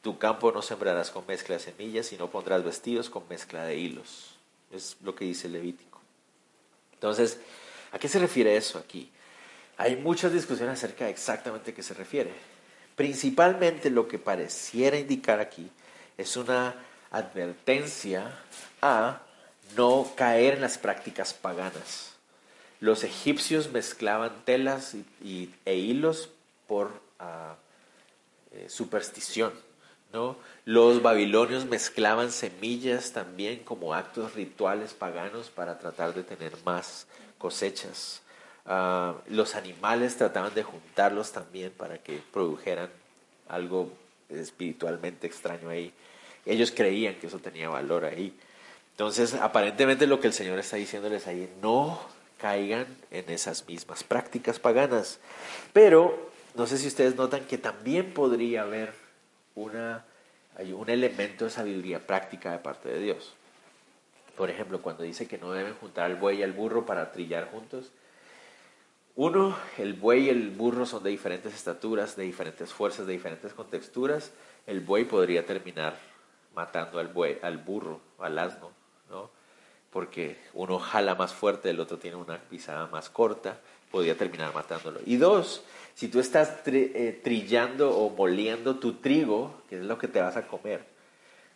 tu campo no sembrarás con mezcla de semillas, sino pondrás vestidos con mezcla de hilos. Es lo que dice el Levítico. Entonces, ¿a qué se refiere eso aquí? Hay muchas discusiones acerca de exactamente qué se refiere. Principalmente lo que pareciera indicar aquí es una advertencia a no caer en las prácticas paganas. Los egipcios mezclaban telas y, e hilos por ah, eh, superstición. ¿no? Los babilonios mezclaban semillas también como actos rituales paganos para tratar de tener más cosechas. Ah, los animales trataban de juntarlos también para que produjeran algo espiritualmente extraño ahí. Ellos creían que eso tenía valor ahí. Entonces, aparentemente lo que el Señor está diciéndoles ahí, no caigan en esas mismas prácticas paganas. Pero, no sé si ustedes notan que también podría haber una, hay un elemento de sabiduría práctica de parte de Dios. Por ejemplo, cuando dice que no deben juntar al buey y al burro para trillar juntos. Uno, el buey y el burro son de diferentes estaturas, de diferentes fuerzas, de diferentes contexturas. El buey podría terminar matando al buey, al burro, al asno, ¿no? Porque uno jala más fuerte, el otro tiene una pisada más corta, podría terminar matándolo. Y dos, si tú estás eh, trillando o moliendo tu trigo, que es lo que te vas a comer,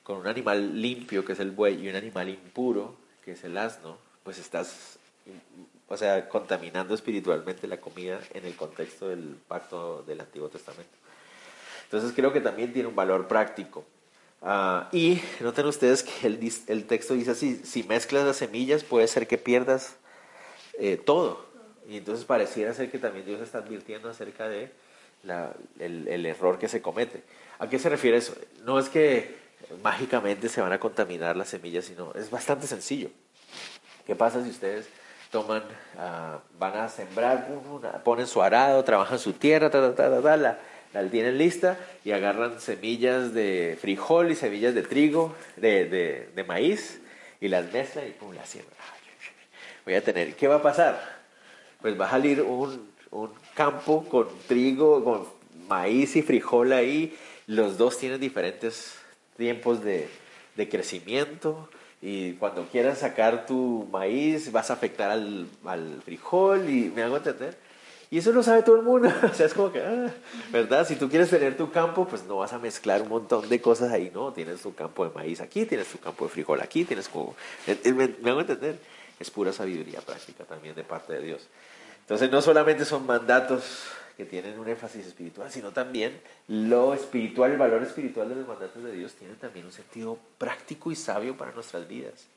con un animal limpio, que es el buey, y un animal impuro, que es el asno, pues estás, o sea, contaminando espiritualmente la comida en el contexto del pacto del Antiguo Testamento. Entonces creo que también tiene un valor práctico. Ah, y noten ustedes que el, el, texto dice así, si mezclas las semillas puede ser que pierdas eh, todo. Y entonces pareciera ser que también Dios está advirtiendo acerca de el, el error que se comete. ¿A qué se refiere eso? No es que mágicamente se van a contaminar las semillas, sino es bastante sencillo. ¿Qué pasa si ustedes toman, ah, van a sembrar, ponen su arado, trabajan su tierra, la, la, tienen lista y agarran semillas de frijol y semillas de trigo, de, de, maíz y las mezclan y pum, las siembran. Voy a tener, ¿qué va a pasar? Pues va a salir un, un campo con trigo, con maíz y frijol ahí. Los dos tienen diferentes tiempos de, de crecimiento, y cuando quieras sacar tu maíz vas a afectar al, al, frijol y me hago entender. Y eso lo sabe todo el mundo. o sea, es como que, ah, ¿verdad? Si tú quieres tener tu campo, pues no vas a mezclar un montón de cosas ahí, ¿no? Tienes tu campo de maíz aquí, tienes tu campo de frijol aquí, tienes como... Me, me hago entender. Es pura sabiduría práctica también de parte de Dios. Entonces no solamente son mandatos que tienen un énfasis espiritual, sino también lo espiritual, el valor espiritual de los mandatos de Dios tiene también un sentido práctico y sabio para nuestras vidas.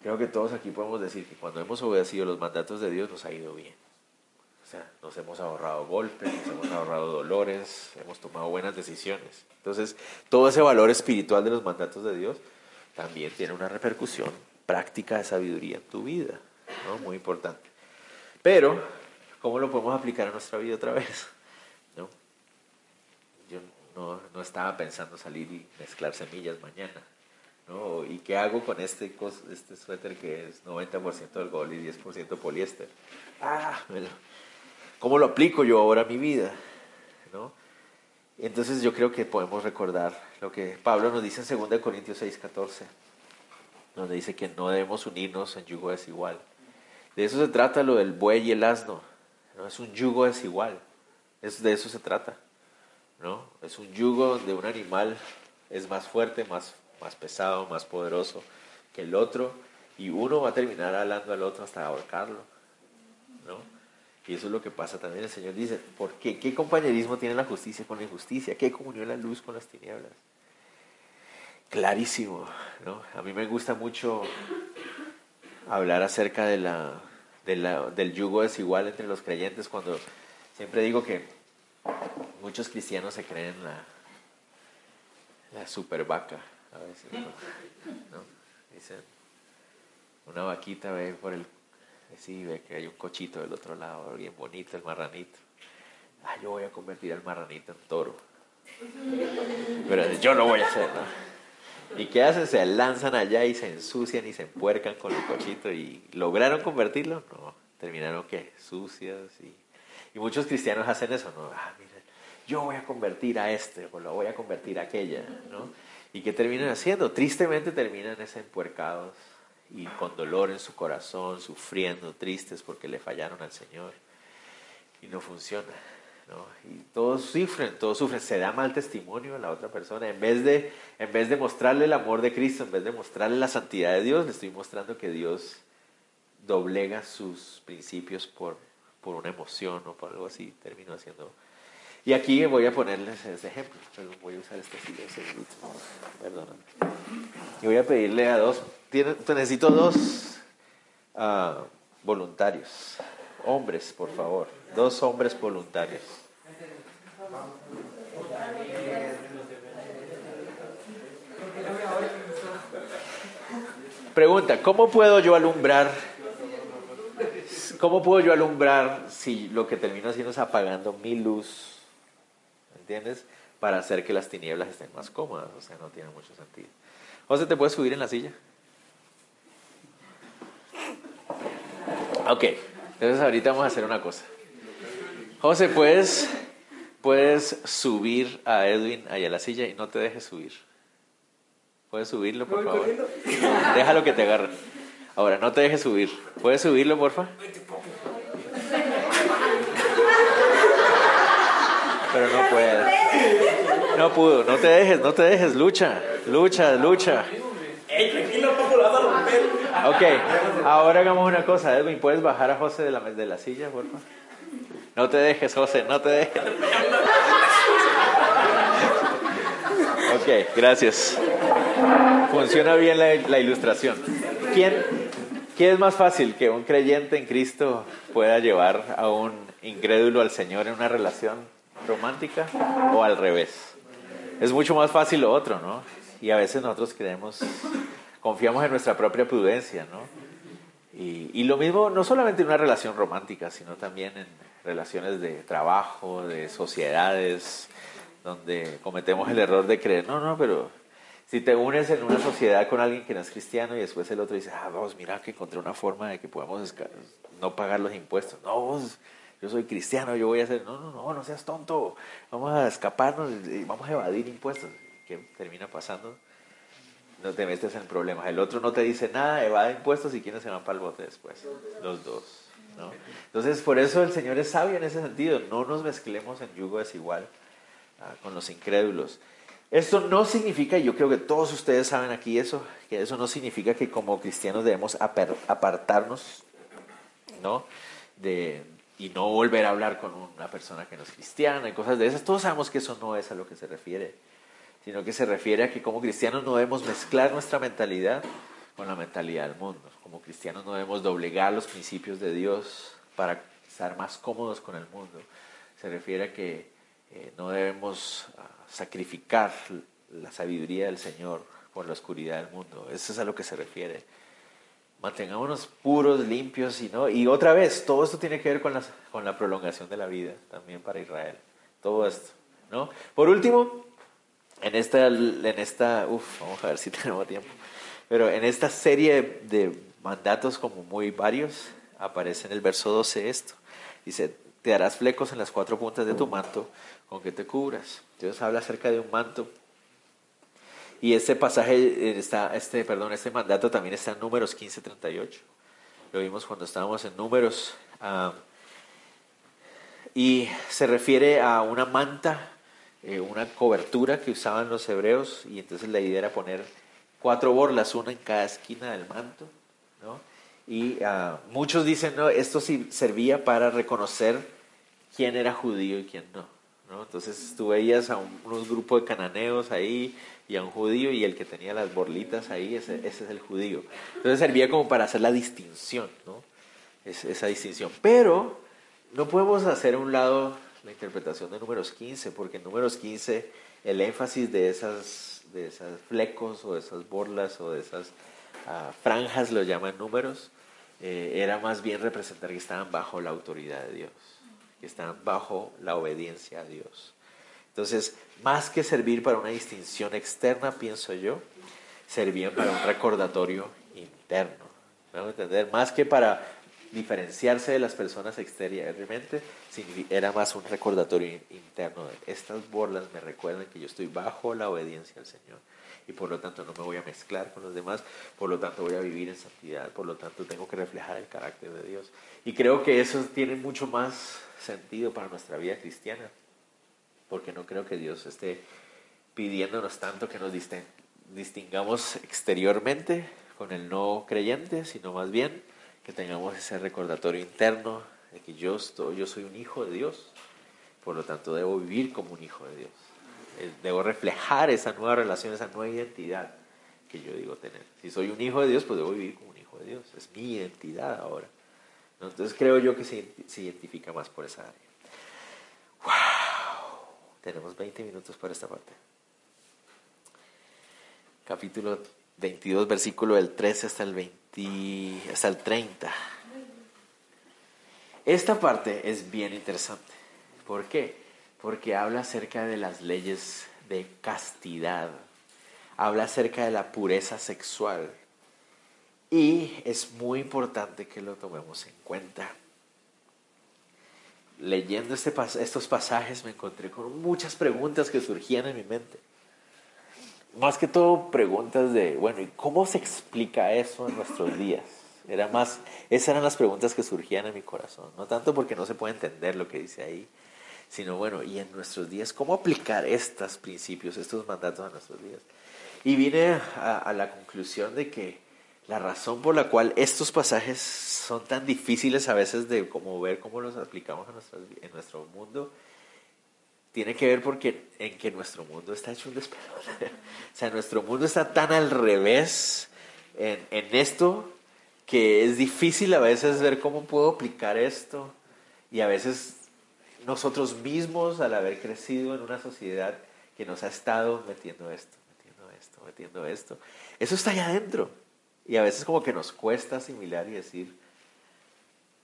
Creo que todos aquí podemos decir que cuando hemos obedecido los mandatos de Dios nos ha ido bien. Nos hemos ahorrado golpes, nos hemos ahorrado dolores, hemos tomado buenas decisiones. Entonces, todo ese valor espiritual de los mandatos de Dios también tiene una repercusión práctica de sabiduría en tu vida, ¿no? Muy importante. Pero ¿cómo lo podemos aplicar a nuestra vida otra vez? ¿No? Yo no, no, estaba pensando salir y mezclar semillas mañana. ¿no? ¿Y qué hago con este, este suéter que es 90% algodón y 10% poliéster? Ah, ¿cómo lo aplico yo ahora a mi vida? ¿No? Entonces yo creo que podemos recordar lo que Pablo nos dice en 2 Corintios 6:14, donde dice que no debemos unirnos en yugo desigual. De eso se trata lo del buey y el asno. ¿no? Es un yugo desigual, es, de eso se trata. ¿no? Es un yugo donde un animal es más fuerte, más, más pesado, más poderoso que el otro, y uno va a terminar hablando al otro hasta ahorcarlo. Y eso es lo que pasa también. El Señor dice, ¿por qué? ¿Qué compañerismo tiene la justicia con la injusticia? ¿Qué comunión la luz con las tinieblas? Clarísimo. ¿no? A mí me gusta mucho hablar acerca de la, del yugo desigual entre los creyentes cuando siempre digo que muchos cristianos se creen la, la super vaca a veces, ¿no? Dicen, una vaquita ve por el, sí, ve que hay un cochito del otro lado, bien bonito, el marranito. Ah, yo voy a convertir al marranito en toro. Pero yo lo voy a hacer, ¿no? ¿Y qué hacen? Se lanzan allá y se ensucian y se empuercan con el cochito y lograron convertirlo. No, terminaron que sucias y, y, muchos cristianos hacen eso, ¿no? Ah, mira, yo voy a convertir a este o lo voy a convertir a aquella, ¿no? ¿Y qué terminan haciendo? Tristemente terminan ese empuercados y con dolor en su corazón, sufriendo, tristes porque le fallaron al Señor y no funciona. Y todos sufren, todos sufren, se da mal testimonio a la otra persona. En vez, de, en vez de mostrarle el amor de Cristo, en vez de mostrarle la santidad de Dios, le estoy mostrando que Dios doblega sus principios por, por una emoción o por algo así. Termino haciendo... Y aquí voy a ponerles ese ejemplo. voy a usar este silencio. Perdóname. Y voy a pedirle a dos, necesito dos uh, voluntarios. Hombres, por favor. Dos hombres voluntarios. Pregunta, ¿cómo puedo yo alumbrar? ¿Cómo puedo yo alumbrar si lo que termino haciendo es apagando mi luz? ¿Entiendes? Para hacer que las tinieblas estén más cómodas. O sea, no tiene mucho sentido. José, ¿te puedes subir en la silla? Ok, entonces ahorita vamos a hacer una cosa. José, ¿puedes, puedes subir a Edwin ahí a la silla y no te dejes subir. ¿Puedes subirlo, por favor? déjalo que te agarre. Ahora, no te dejes subir. ¿Puedes subirlo, porfa? Pero no puede. No pudo. No te dejes, no te dejes. Lucha, lucha, lucha. Ok, ahora hagamos una cosa. Edwin, ¿puedes bajar a José de la, de la silla, porfa? No te dejes, José, no te dejes. Ok, gracias. Funciona bien la, ilustración. ¿Quién, ¿Qué es más fácil? ¿Que un creyente en Cristo pueda llevar a un incrédulo al Señor en una relación romántica o al revés? Es mucho más fácil lo otro, ¿no? Y a veces nosotros creemos, confiamos en nuestra propia prudencia, ¿no? Y, y lo mismo, no solamente en una relación romántica, sino también en relaciones de trabajo, de sociedades, donde cometemos el error de creer, no, no, pero si te unes en una sociedad con alguien que no es cristiano y después el otro dice, ah, vos, mira que encontré una forma de que podamos no pagar los impuestos. No, vos, yo soy cristiano, yo voy a hacer, no, no, no, no seas tonto, vamos a escaparnos y vamos a evadir impuestos. ¿Qué termina pasando? No te metes en problemas. El otro no te dice nada, evade impuestos y quiénes se van para el bote después. Los dos. ¿no? Entonces, por eso el Señor es sabio en ese sentido. No nos mezclemos en yugo desigual ah, con los incrédulos. Esto no significa, y yo creo que todos ustedes saben aquí eso, que eso no significa que como cristianos debemos apartarnos, ¿no? De, y no volver a hablar con una persona que no es cristiana y cosas de esas. Todos sabemos que eso no es a lo que se refiere, sino que se refiere a que como cristianos no debemos mezclar nuestra mentalidad con la mentalidad del mundo. Como cristianos no debemos doblegar los principios de Dios para estar más cómodos con el mundo. Se refiere a que eh, no debemos ah, sacrificar la sabiduría del Señor por la oscuridad del mundo. Eso es a lo que se refiere. Mantengámonos puros, limpios y no. Y otra vez, todo esto tiene que ver con la, con la prolongación de la vida también para Israel. Todo esto, ¿no? Por último, en esta, en esta, uf, vamos a ver si tenemos tiempo. Pero en esta serie de mandatos como muy varios, aparece en el verso 12 esto. Dice, te harás flecos en las cuatro puntas de tu manto con que te cubras. Dios habla acerca de un manto. Y este pasaje está, este, perdón, este mandato también está en Números 15:38. Lo vimos cuando estábamos en Números. Ah, y se refiere a una manta, eh, una cobertura que usaban los hebreos. Y entonces la idea era poner cuatro borlas, una en cada esquina del manto. ¿no? Y uh, muchos dicen, no, esto sí servía para reconocer quién era judío y quién no. ¿no? Entonces tú veías a un, unos grupos de cananeos ahí y a un judío y el que tenía las borlitas ahí, ese, ese es el judío. Entonces servía como para hacer la distinción, ¿no? Es, esa distinción. Pero no podemos hacer un lado la interpretación de números 15, porque en números 15 el énfasis de esas, de esas flecos o de esas borlas o de esas uh, franjas, lo llaman números, eh, era más bien representar que estaban bajo la autoridad de Dios están bajo la obediencia a Dios. Entonces, más que servir para una distinción externa, pienso yo, servían para un recordatorio interno. ¿Me entender? Más que para diferenciarse de las personas exteriormente, era más un recordatorio interno. De, Estas borlas me recuerdan que yo estoy bajo la obediencia al Señor y por lo tanto no me voy a mezclar con los demás, por lo tanto voy a vivir en santidad, por lo tanto tengo que reflejar el carácter de Dios. Y creo que eso tiene mucho más sentido para nuestra vida cristiana, porque no creo que Dios esté pidiéndonos tanto que nos distingamos exteriormente con el no creyente, sino más bien que tengamos ese recordatorio interno de que yo, estoy, yo soy un hijo de Dios, por lo tanto debo vivir como un hijo de Dios, eh, debo reflejar esa nueva relación, esa nueva identidad que yo digo tener. Si soy un hijo de Dios, pues debo vivir como un hijo de Dios, es mi identidad ahora. Entonces creo yo que se, identifica más por esa área. ¡Wow! Tenemos 20 minutos para esta parte. Capítulo 22, versículo del 13 hasta el, 20, hasta el 30. Esta parte es bien interesante. ¿Por qué? Porque habla acerca de las leyes de castidad. Habla acerca de la pureza sexual y es muy importante que lo tomemos en cuenta. Leyendo este estos pasajes me encontré con muchas preguntas que surgían en mi mente. Más que todo preguntas de, bueno, ¿y cómo se explica eso en nuestros días? Era más, esas eran las preguntas que surgían en mi corazón. No tanto porque no se puede entender lo que dice ahí, sino bueno, y en nuestros días, ¿cómo aplicar estos principios, estos mandatos a nuestros días? Y vine a la conclusión de que la razón por la cual estos pasajes son tan difíciles a veces de como ver cómo los aplicamos en, nuestro mundo tiene que ver porque en que nuestro mundo está hecho un despelote. o sea, nuestro mundo está tan al revés en, en esto que es difícil a veces ver cómo puedo aplicar esto y a veces nosotros mismos al haber crecido en una sociedad que nos ha estado metiendo esto, metiendo esto, metiendo esto, eso está allá adentro y a veces como que nos cuesta asimilar y decir,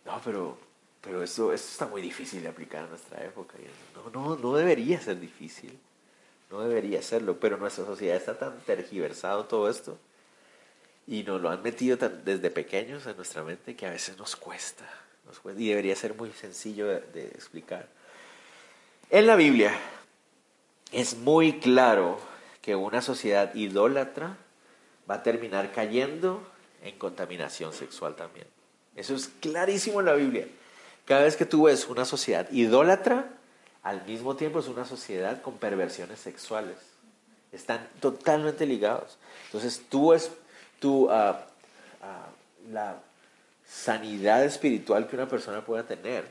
no, pero, pero esto, esto está muy difícil de aplicar en nuestra época. no, no, no debería ser difícil, no debería serlo, pero nuestra sociedad está tan tergiversado todo esto y nos lo han metido desde pequeños en nuestra mente que a veces nos cuesta, nos cuesta y debería ser muy sencillo de explicar. En la Biblia es muy claro que una sociedad idólatra va a terminar cayendo en contaminación sexual también. Eso es clarísimo en la Biblia. Cada vez que tú ves una sociedad idólatra, al mismo tiempo es una sociedad con perversiones sexuales. Están totalmente ligados. Entonces tú es tú, ah, ah, la sanidad espiritual que una persona pueda tener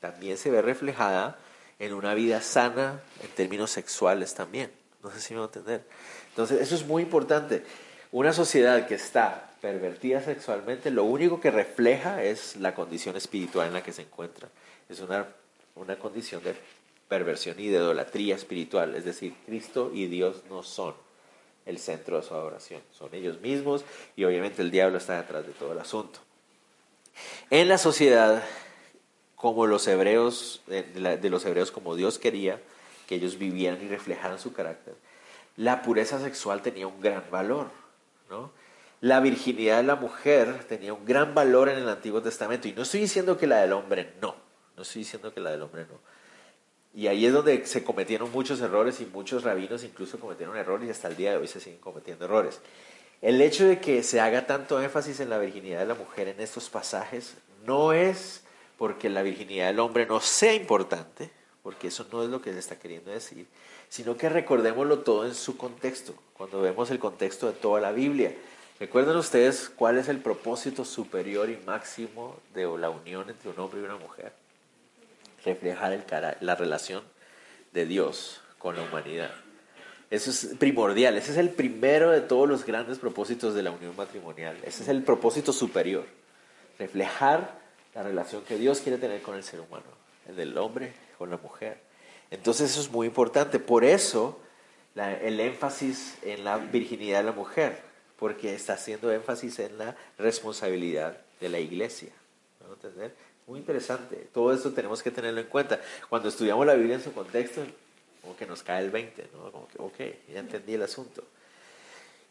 también se ve reflejada en una vida sana en términos sexuales también. No sé si me va a entender. Entonces eso es muy importante. Una sociedad que está pervertida sexualmente, lo único que refleja es la condición espiritual en la que se encuentra. Es una, una condición de perversión y de idolatría espiritual. Es decir, Cristo y Dios no son el centro de su adoración. Son ellos mismos y obviamente el diablo está detrás de todo el asunto. En la sociedad, como los hebreos, de los hebreos como Dios quería que ellos vivieran y reflejaran su carácter, la pureza sexual tenía un gran valor. La virginidad de la mujer tenía un gran valor en el Antiguo Testamento. Y no estoy diciendo que la del hombre no. No estoy diciendo que la del hombre no. Y ahí es donde se cometieron muchos errores y muchos rabinos incluso cometieron errores y hasta el día de hoy se siguen cometiendo errores. El hecho de que se haga tanto énfasis en la virginidad de la mujer en estos pasajes no es porque la virginidad del hombre no sea importante, porque eso no es lo que se está queriendo decir, sino que recordémoslo todo en su contexto, cuando vemos el contexto de toda la Biblia. Recuerden ustedes cuál es el propósito superior y máximo de la unión entre un hombre y una mujer. Reflejar el la relación de Dios con la humanidad. Eso es primordial, ese es el primero de todos los grandes propósitos de la unión matrimonial. Ese es el propósito superior. Reflejar la relación que Dios quiere tener con el ser humano, el del hombre con la mujer. Entonces eso es muy importante. Por eso el énfasis en la virginidad de la mujer, porque está haciendo énfasis en la responsabilidad de la iglesia. ¿No entender? Muy interesante. Todo esto tenemos que tenerlo en cuenta. Cuando estudiamos la Biblia en su contexto, como que nos cae el 20, ¿no? Como que, ok, ya entendí el asunto.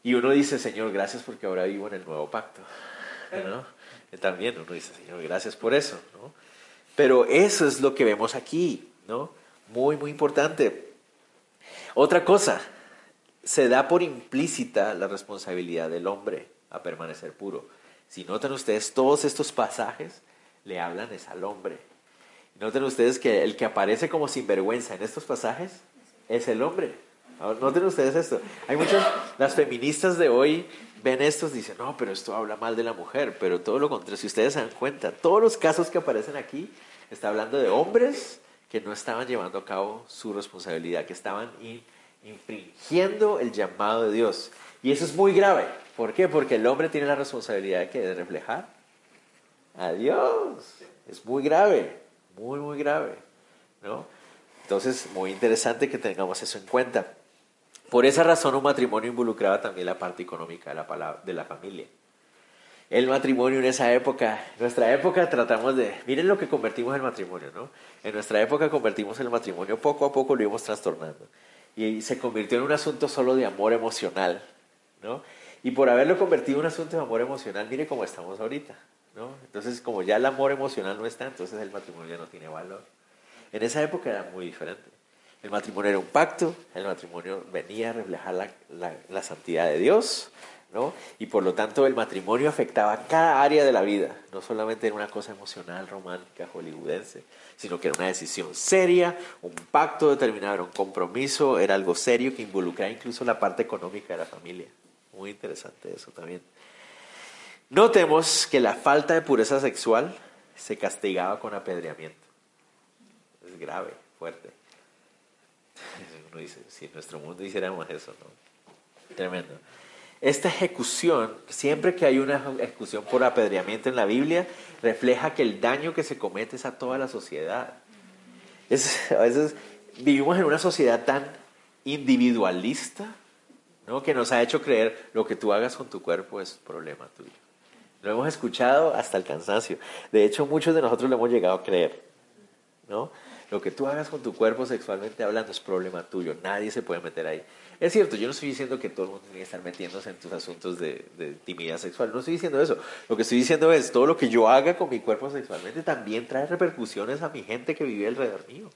Y uno dice, Señor, gracias porque ahora vivo en el nuevo pacto. ¿no? También uno dice, Señor, gracias por eso. ¿no? Pero eso es lo que vemos aquí. ¿no? Muy, muy importante. Otra cosa, se da por implícita la responsabilidad del hombre a permanecer puro. Si notan ustedes, todos estos pasajes le hablan es al hombre. Noten ustedes que el que aparece como sinvergüenza en estos pasajes es el hombre. Noten ustedes esto. Hay muchas, las feministas de hoy ven estos dicen, no, pero esto habla mal de la mujer, pero todo lo contrario, si ustedes se dan cuenta, todos los casos que aparecen aquí, está hablando de hombres que no estaban llevando a cabo su responsabilidad, que estaban infringiendo el llamado de Dios. Y eso es muy grave. ¿Por qué? Porque el hombre tiene la responsabilidad de reflejar a Dios. Es muy grave, muy, muy grave. ¿no? Entonces, muy interesante que tengamos eso en cuenta. Por esa razón, un matrimonio involucraba también la parte económica de la, de la familia el matrimonio en esa época. En nuestra época tratamos de, miren lo que convertimos el matrimonio, ¿no? En nuestra época convertimos el matrimonio, poco a poco lo íbamos trastornando. Y se convirtió en un asunto solo de amor emocional, ¿no? Y por haberlo convertido en un asunto de amor emocional, mire cómo estamos ahorita, ¿no? Entonces, como ya el amor emocional no está, entonces el matrimonio ya no tiene valor. En esa época era muy diferente. El matrimonio era un pacto, el matrimonio venía a reflejar la, la, santidad de Dios, y por lo tanto el matrimonio afectaba cada área de la vida, no solamente era una cosa emocional, romántica, hollywoodense, sino que era una decisión seria, un pacto determinado, era un compromiso, era algo serio que involucraba incluso la parte económica de la familia. Muy interesante eso también. Notemos que la falta de pureza sexual se castigaba con apedreamiento. Es grave, fuerte. Uno dice, si en nuestro mundo hiciéramos eso, ¿no? Tremendo. esta ejecución, siempre que hay una ejecución por apedreamiento en la Biblia, refleja que el daño que se comete es a toda la sociedad. Es, a veces vivimos en una sociedad tan individualista, ¿no? que nos ha hecho creer lo que tú hagas con tu cuerpo es problema tuyo. Lo hemos escuchado hasta el cansancio. De hecho, muchos de nosotros lo hemos llegado a creer. ¿no? Lo que tú hagas con tu cuerpo sexualmente hablando es problema tuyo. Nadie se puede meter ahí. Es cierto, yo no estoy diciendo que todo el mundo tiene que estar metiéndose en tus asuntos de, de sexual. No estoy diciendo eso. Lo que estoy diciendo es, todo lo que yo haga con mi cuerpo sexualmente también trae repercusiones a mi gente que vive alrededor mío.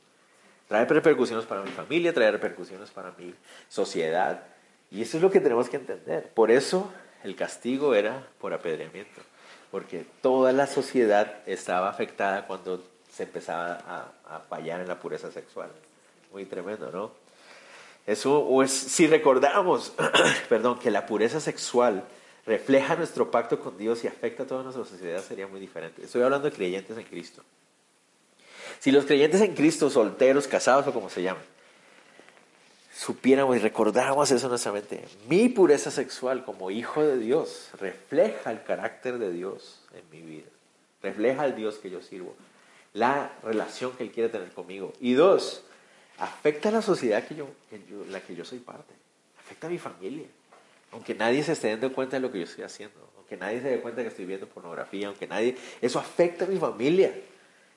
Trae repercusiones para mi familia, trae repercusiones para mi sociedad. Y eso es lo que tenemos que entender. Por eso el castigo era por apedreamiento. Porque toda la sociedad estaba afectada cuando se empezaba a, fallar en la pureza sexual. Muy tremendo, ¿no? Eso, es, si recordamos, perdón, que la pureza sexual refleja nuestro pacto con Dios y afecta a toda nuestra sociedad, sería muy diferente. Estoy hablando de creyentes en Cristo. Si los creyentes en Cristo, solteros, casados o como se llaman, supiéramos y recordáramos eso en nuestra mente, mi pureza sexual como hijo de Dios refleja el carácter de Dios en mi vida, refleja al Dios que yo sirvo, la relación que Él quiere tener conmigo. Y dos, afecta a la sociedad que yo, la que yo soy parte, afecta a mi familia. Aunque nadie se esté dando cuenta de lo que yo estoy haciendo, aunque nadie se dé cuenta que estoy viendo pornografía, aunque nadie, eso afecta a mi familia.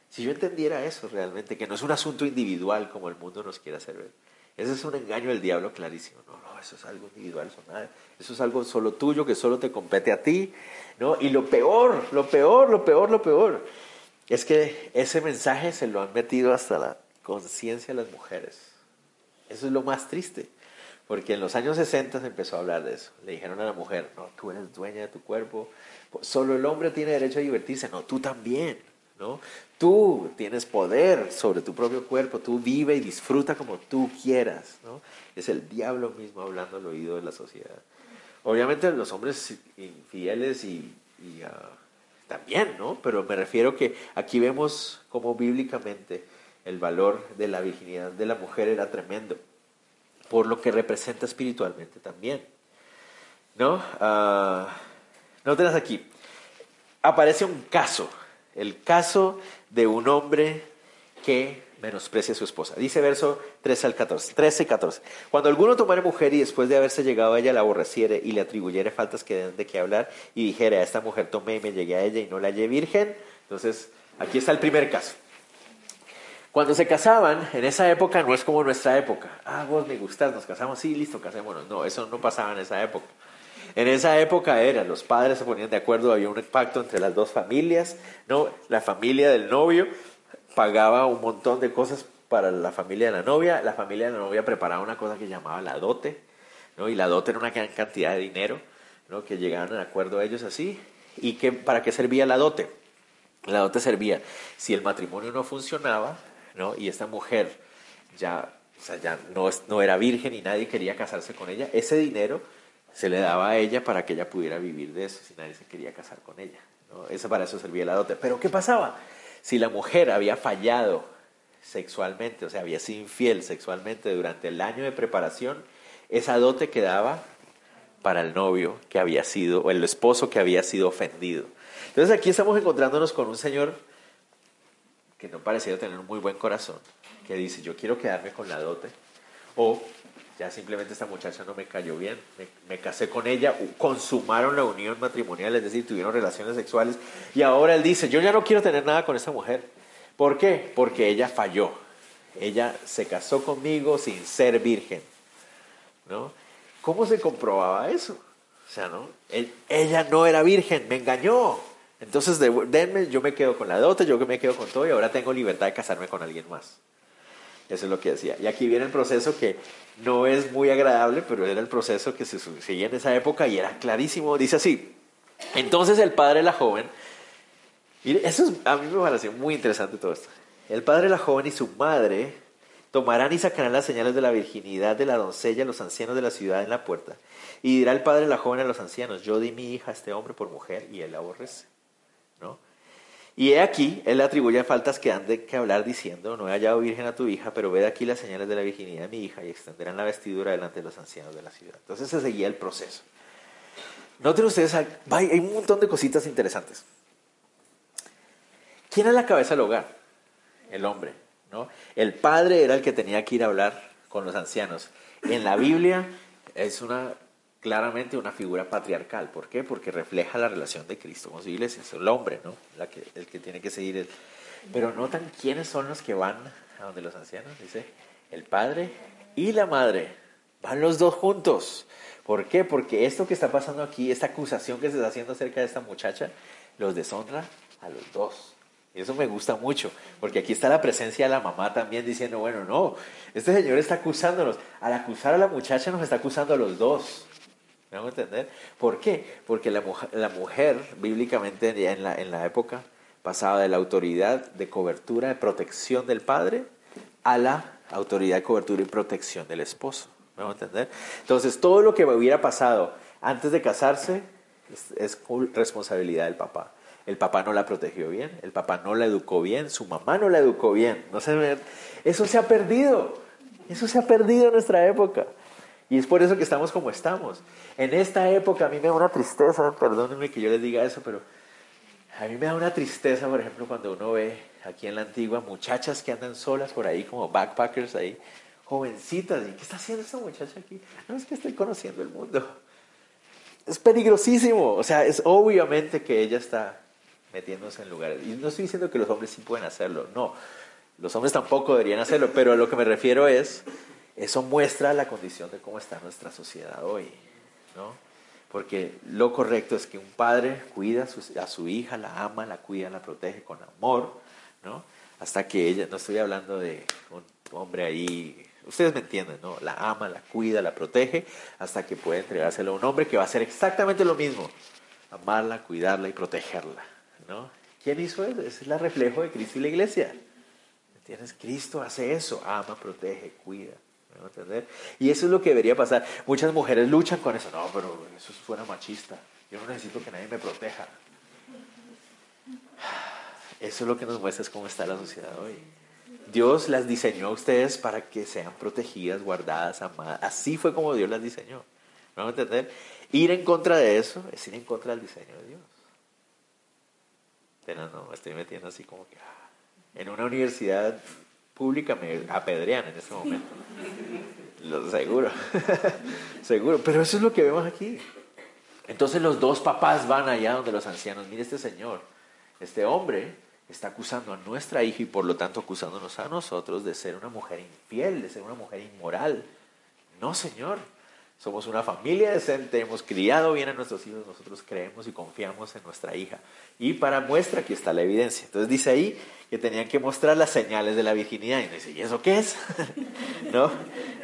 Si yo entendiera eso realmente, que no es un asunto individual como el mundo nos quiere hacer ver. Ese es un engaño del diablo clarísimo. No, no, eso es algo individual, eso, nada, eso es algo solo tuyo, que solo te compete a ti. ¿no? Y lo peor, lo peor, lo peor, lo peor, es que ese mensaje se lo han metido hasta la conciencia de las mujeres. Eso es lo más triste. Porque en los años 60 se empezó a hablar de eso. Le dijeron a la mujer, no, tú eres dueña de tu cuerpo. Solo el hombre tiene derecho a divertirse. No, tú también. ¿no? Tú tienes poder sobre tu propio cuerpo. Tú vive y disfruta como tú quieras. ¿no? Es el diablo mismo hablando al oído de la sociedad. Obviamente los hombres infieles y, y ah, también, ¿no? Pero me refiero que aquí vemos como bíblicamente el valor de la virginidad de la mujer era tremendo, por lo que representa espiritualmente también. ¿No? Uh, no tenés aquí. Aparece un caso, el caso de un hombre que menosprecia su esposa. Dice verso 13 al 14, 13 y 14. Cuando alguno tomare mujer y después de haberse llegado a ella la aborreciere y le atribuyere faltas que den de qué hablar y dijere a esta mujer tomé y me llegué a ella y no la hallé virgen, entonces aquí está el primer caso. Cuando se casaban, en esa época no es como nuestra época. Ah, vos me gustas, nos casamos, sí, listo, casémonos. No, eso no pasaba en esa época. En esa época era, los padres se ponían de acuerdo, había un pacto entre las dos familias, ¿no? La familia del novio pagaba un montón de cosas para la familia de la novia. La familia de la novia preparaba una cosa que llamaba la dote, ¿no? Y la dote era una gran cantidad de dinero, ¿no? Que llegaban de acuerdo a ellos así. ¿Y que, para qué servía la dote? La dote servía, si el matrimonio no funcionaba, ¿no? Y esta mujer ya, o sea, ya no, no era virgen y nadie quería casarse con ella, ese dinero se le daba a ella para que ella pudiera vivir de eso si nadie se quería casar con ella. ¿no? Eso, para eso servía la dote. Pero ¿qué pasaba? Si la mujer había fallado sexualmente, o sea, había sido infiel sexualmente durante el año de preparación, esa dote quedaba para el novio que había sido, o el esposo que había sido ofendido. Entonces aquí estamos encontrándonos con un señor que no pareciera tener un muy buen corazón, que dice, yo quiero quedarme con la dote, o ya simplemente esta muchacha no me cayó bien, me, casé con ella, consumaron la unión matrimonial, es decir, tuvieron relaciones sexuales, y ahora él dice, yo ya no quiero tener nada con esta mujer. ¿Por qué? Porque ella falló. Ella se casó conmigo sin ser virgen. ¿No? ¿Cómo se comprobaba eso? O sea, ¿no? ella no era virgen, me engañó. Entonces, denme, yo me quedo con la dote, yo me quedo con todo y ahora tengo libertad de casarme con alguien más. Eso es lo que decía. Y aquí viene el proceso que no es muy agradable, pero era el proceso que se seguía en esa época y era clarísimo. Dice así, entonces el padre de la joven, y eso a mí me pareció muy interesante todo esto. El padre de la joven y su madre tomarán y sacarán las señales de la virginidad de la doncella a los ancianos de la ciudad en la puerta. Y dirá el padre de la joven a los ancianos, yo di mi hija a este hombre por mujer y él la aborrece. ¿No? Y he aquí, él atribuye faltas que han de que hablar diciendo, no he hallado virgen a tu hija, pero ve aquí las señales de la virginidad de mi hija y extenderán la vestidura delante de los ancianos de la ciudad. Entonces se seguía el proceso. Noten ustedes, hay un montón de cositas interesantes. ¿Quién es la cabeza del hogar? El hombre, ¿no? El padre era el que tenía que ir a hablar con los ancianos. En la Biblia es una claramente una figura patriarcal. ¿Por qué? Porque refleja la relación de Cristo con su iglesia. Es el hombre, ¿no? El que tiene que seguir. El... Pero notan quiénes son los que van a donde los ancianos. Dice, el padre y la madre. Van los dos juntos. ¿Por qué? Porque esto que está pasando aquí, esta acusación que se está haciendo acerca de esta muchacha, los deshonra a los dos. Y eso me gusta mucho, porque aquí está la presencia de la mamá también diciendo, bueno, no, este señor está acusándonos. Al acusar a la muchacha nos está acusando a los dos. ¿Me a entender? ¿Por qué? Porque la la mujer bíblicamente en la, en la época pasaba de la autoridad de cobertura, de protección del padre, a la autoridad de cobertura y protección del esposo. ¿Me a entender? Entonces, todo lo que hubiera pasado antes de casarse es, es responsabilidad del papá. El papá no la protegió bien, el papá no la educó bien, su mamá no la educó bien. No se, eso se ha perdido. Eso se ha perdido en nuestra época. Y es por eso que estamos como estamos. En esta época a mí me da una tristeza, perdónenme que yo les diga eso, pero a mí me da una tristeza, por ejemplo, cuando uno ve aquí en la antigua muchachas que andan solas por ahí, como backpackers ahí, jovencitas. ¿Y qué está haciendo esta muchacha aquí? No es que estoy conociendo el mundo. Es peligrosísimo. O sea, es obviamente que ella está metiéndose en lugares. Y no estoy diciendo que los hombres sí pueden hacerlo, no. Los hombres tampoco deberían hacerlo, pero a lo que me refiero es eso muestra la condición de cómo está nuestra sociedad hoy, ¿no? Porque lo correcto es que un padre cuida a su, hija, la ama, la cuida, la protege con amor, ¿no? Hasta que ella, no estoy hablando de un hombre ahí, ustedes me entienden, ¿no? La ama, la cuida, la protege, hasta que puede entregárselo a un hombre que va a hacer exactamente lo mismo, amarla, cuidarla y protegerla, ¿no? ¿Quién hizo eso? Ese es el reflejo de Cristo y la iglesia. ¿Entiendes? Cristo hace eso, ama, protege, cuida. Y eso es lo que debería pasar. Muchas mujeres luchan con eso. No, pero eso suena machista. Yo no necesito que nadie me proteja. Eso es lo que nos muestra es cómo está la sociedad hoy. Dios las diseñó a ustedes para que sean protegidas, guardadas, amadas. Así fue como Dios las diseñó. ¿Me van entender? Ir en contra de eso es ir en contra del diseño de Dios. Pero no, me estoy metiendo así como que ah, en una universidad pública me apedrean en este momento. Lo seguro, seguro. Pero eso es lo que vemos aquí. Entonces los dos papás van allá donde los ancianos, mire este señor, este hombre está acusando a nuestra hija y por lo tanto acusándonos a nosotros de ser una mujer infiel, de ser una mujer inmoral. No, señor. Somos una familia decente, hemos criado bien a nuestros hijos, nosotros creemos y confiamos en nuestra hija. Y para muestra aquí está la evidencia. Entonces dice ahí que tenían que mostrar las señales de la virginidad. Y dice, ¿y eso qué es? ¿No?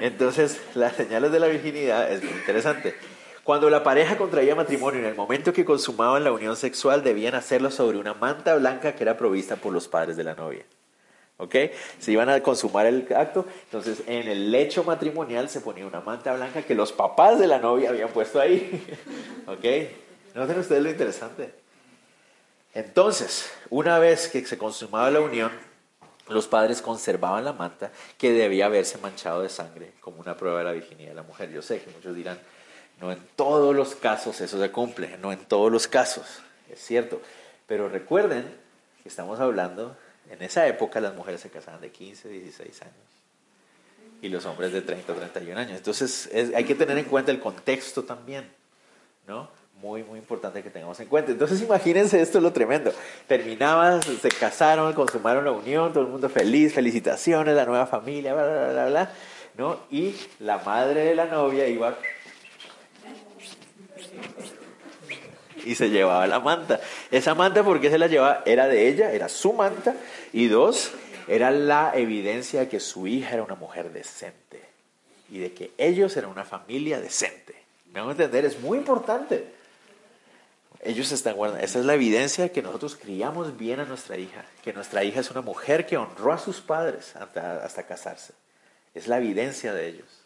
Entonces, las señales de la virginidad es muy interesante. Cuando la pareja contraía matrimonio, en el momento que consumaban la unión sexual, debían hacerlo sobre una manta blanca que era provista por los padres de la novia. ¿Ok? Se iban a consumar el acto, entonces en el lecho matrimonial se ponía una manta blanca que los papás de la novia habían puesto ahí. ¿Ok? ¿Noten ustedes lo interesante? Entonces, una vez que se consumaba la unión, los padres conservaban la manta que debía haberse manchado de sangre como una prueba de la virginidad de la mujer. Yo sé que muchos dirán, no en todos los casos eso se cumple, no en todos los casos, es cierto. Pero recuerden que estamos hablando en esa época las mujeres se casaban de 15, 16 años y los hombres de 30, 31 años. Entonces hay que tener en cuenta el contexto también, ¿no? Muy, muy importante que tengamos en cuenta. Entonces imagínense esto es lo tremendo. Terminaban, se casaron, consumaron la unión, todo el mundo feliz, felicitaciones, la nueva familia, bla, bla, bla, bla, ¿no? Y la madre de la novia iba y se llevaba la manta. Esa manta, ¿por qué se la llevaba? Era de ella, era su manta. Y dos, era la evidencia de que su hija era una mujer decente y de que ellos eran una familia decente. ¿Me van a entender? Es muy importante. Ellos están guardando. Esa es la evidencia de que nosotros criamos bien a nuestra hija, que nuestra hija es una mujer que honró a sus padres hasta, hasta casarse. Es la evidencia de ellos.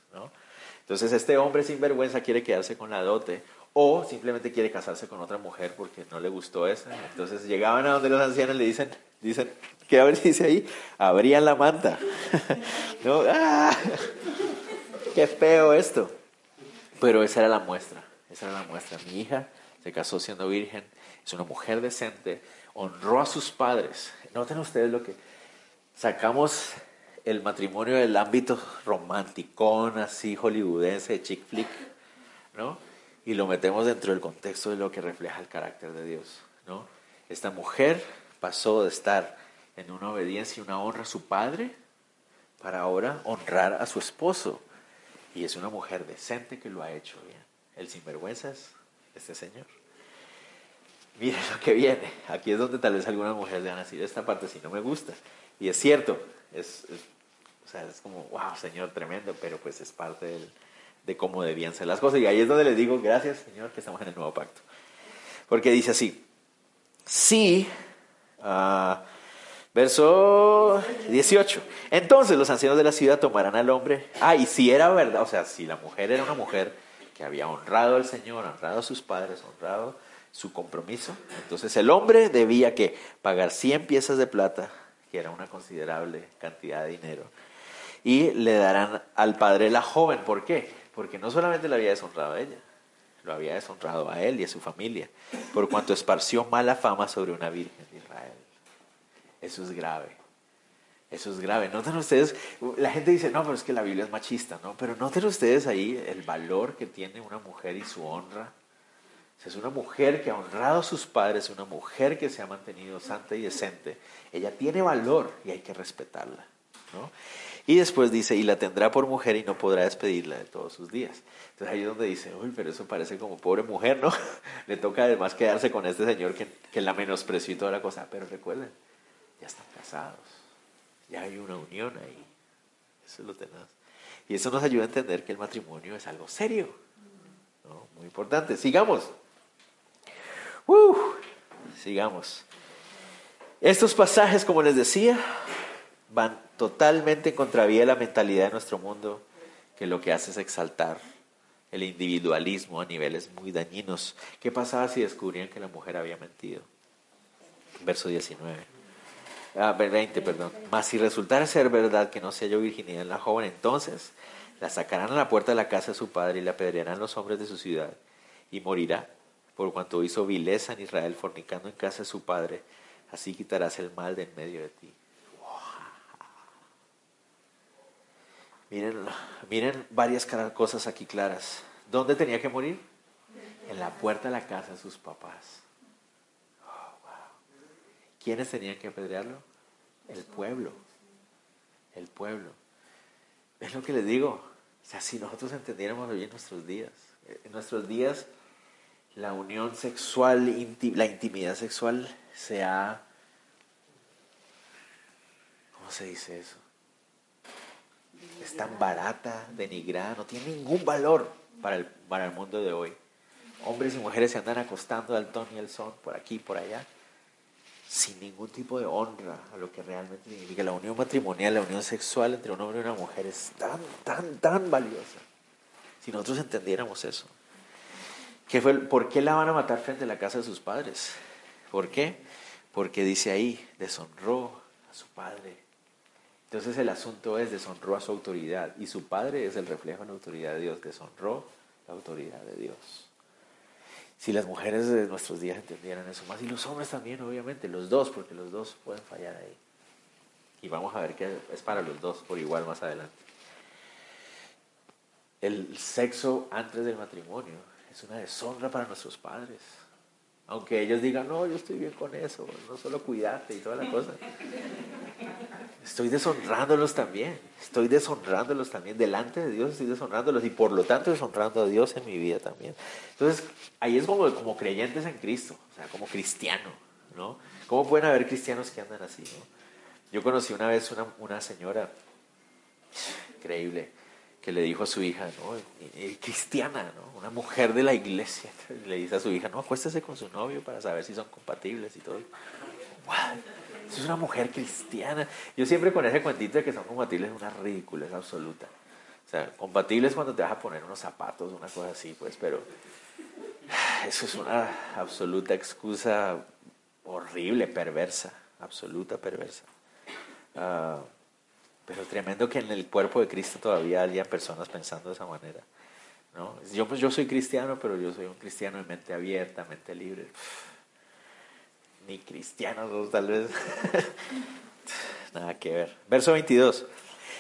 Entonces este hombre sin vergüenza quiere quedarse con la dote o simplemente quiere casarse con otra mujer porque no le gustó esa. Entonces llegaban a donde los ancianos le dicen, dicen, ¿qué a ver dice ahí? Abrían la manta. ¿No? ¡Ah! Qué feo esto. Pero esa era la muestra, esa era la muestra. Mi hija se casó siendo virgen, es una mujer decente, honró a sus padres. Noten ustedes lo que sacamos el matrimonio del ámbito romanticón, así hollywoodense, de chick flick, ¿no? Y lo metemos dentro del contexto de lo que refleja el carácter de Dios, ¿no? Esta mujer pasó de estar en una obediencia y una honra a su padre para ahora honrar a su esposo. Y es una mujer decente que lo ha hecho bien. El sinvergüenza es este señor. Miren lo que viene. Aquí es donde tal vez algunas mujeres le van a decir, esta parte sí no me gusta. Y es cierto, es, o sea, es como, wow, Señor, tremendo, pero pues es parte de cómo debían ser las cosas. Y ahí es donde les digo, gracias, Señor, que estamos en el nuevo pacto. Porque dice así, sí, uh, verso 18, entonces los ancianos de la ciudad tomarán al hombre, ah, y si era verdad, o sea, si la mujer era una mujer que había honrado al Señor, honrado a sus padres, honrado su compromiso, entonces el hombre debía que pagar 100 piezas de plata, que era una considerable cantidad de dinero, y le darán al padre la joven. ¿Por qué? Porque no solamente le había deshonrado a ella, lo había deshonrado a él y a su familia, por cuanto esparció mala fama sobre una virgen de Israel. Eso es grave. Eso es grave. Noten ustedes, la gente dice, no, pero es que la Biblia es machista, ¿no? Pero noten ustedes ahí el valor que tiene una mujer y su honra. es una mujer que ha honrado a sus padres, una mujer que se ha mantenido santa y decente. Ella tiene valor y hay que respetarla, ¿no? Y después dice, y la tendrá por mujer y no podrá despedirla de todos sus días. Entonces ahí es donde dice, uy, pero eso parece como pobre mujer, ¿no? Le toca además quedarse con este señor que, que la menospreció y toda la cosa. Pero recuerden, ya están casados, ya hay una unión ahí. Eso es lo tenaz. Y eso nos ayuda a entender que el matrimonio es algo serio, ¿no? Muy importante. Sigamos. Sigamos. Estos pasajes, como les decía, van totalmente en contravía de la mentalidad de nuestro mundo, que lo que hace es exaltar el individualismo a niveles muy dañinos. ¿Qué pasaba si descubrían que la mujer había mentido? Verso 19. Ah, 20, perdón. Mas si resultara ser verdad que no se halló virginidad en la joven, entonces la sacarán a la puerta de la casa de su padre y la apedrearán los hombres de su ciudad y morirá, por cuanto hizo vileza en Israel fornicando en casa de su padre. Así quitarás el mal de en medio de ti. Miren, miren varias cosas aquí claras. ¿Dónde tenía que morir? En la puerta de la casa de sus papás. Oh, ¿Quiénes tenían que apedrearlo? El pueblo. El pueblo. Es lo que les digo. O sea, si nosotros entendiéramos hoy en nuestros días, en nuestros días la unión sexual, la intimidad sexual se ha... ¿Cómo se dice eso? Es tan barata, denigrada, no tiene ningún valor para el, para el mundo de hoy. Hombres y mujeres se andan acostando al ton y al son por aquí por allá, sin ningún tipo de honra a lo que realmente significa. La unión matrimonial, la unión sexual entre un hombre y una mujer es tan, tan, tan valiosa. Si nosotros entendiéramos eso. ¿Qué fue, ¿Por qué la van a matar frente a la casa de sus padres? ¿Por qué? Porque dice ahí, deshonró a su padre entonces el asunto es deshonró a su autoridad y su padre es el reflejo de la autoridad de Dios, deshonró la autoridad de Dios. Si las mujeres de nuestros días entendieran eso más, y los hombres también, obviamente, los dos, porque los dos pueden fallar ahí. Y vamos a ver qué es para los dos por igual más adelante. El sexo antes del matrimonio es una deshonra para nuestros padres. Aunque ellos digan, no, yo estoy bien con eso, no solo cuidarte y toda la cosa. Estoy deshonrándolos también. Estoy deshonrándolos también. Delante de Dios estoy deshonrándolos y por lo tanto deshonrando a Dios en mi vida también. Entonces, ahí es como, como creyentes en Cristo, o sea, como cristiano, ¿no? ¿Cómo pueden haber cristianos que andan así, no? Yo conocí una vez una, una señora increíble que le dijo a su hija, ¿no? cristiana, ¿no? una mujer de la iglesia, le dice a su hija, no, acuéstese con su novio para saber si son compatibles y todo. Es una mujer cristiana. Yo siempre con ese cuentito de que son compatibles es una ridícula, absoluta. O sea, compatibles cuando te vas a poner unos zapatos, una cosa así, pues, pero eso es una absoluta excusa horrible, perversa, absoluta perversa. Ah, pero tremendo que en el cuerpo de Cristo todavía haya personas pensando de esa manera. ¿no? Yo, pues, yo soy cristiano, pero yo soy un cristiano de mente abierta, mente libre. Ni cristianos, tal vez. Nada que ver. Verso 22.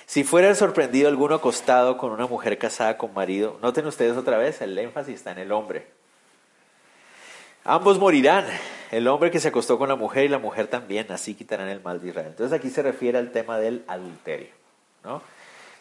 Si fuera sorprendido alguno acostado con una mujer casada con marido, noten ustedes otra vez, el énfasis está en el hombre. Ambos morirán, el hombre que se acostó con la mujer y la mujer también, así quitarán el mal de Israel. Entonces aquí se refiere al tema del adulterio. ¿no?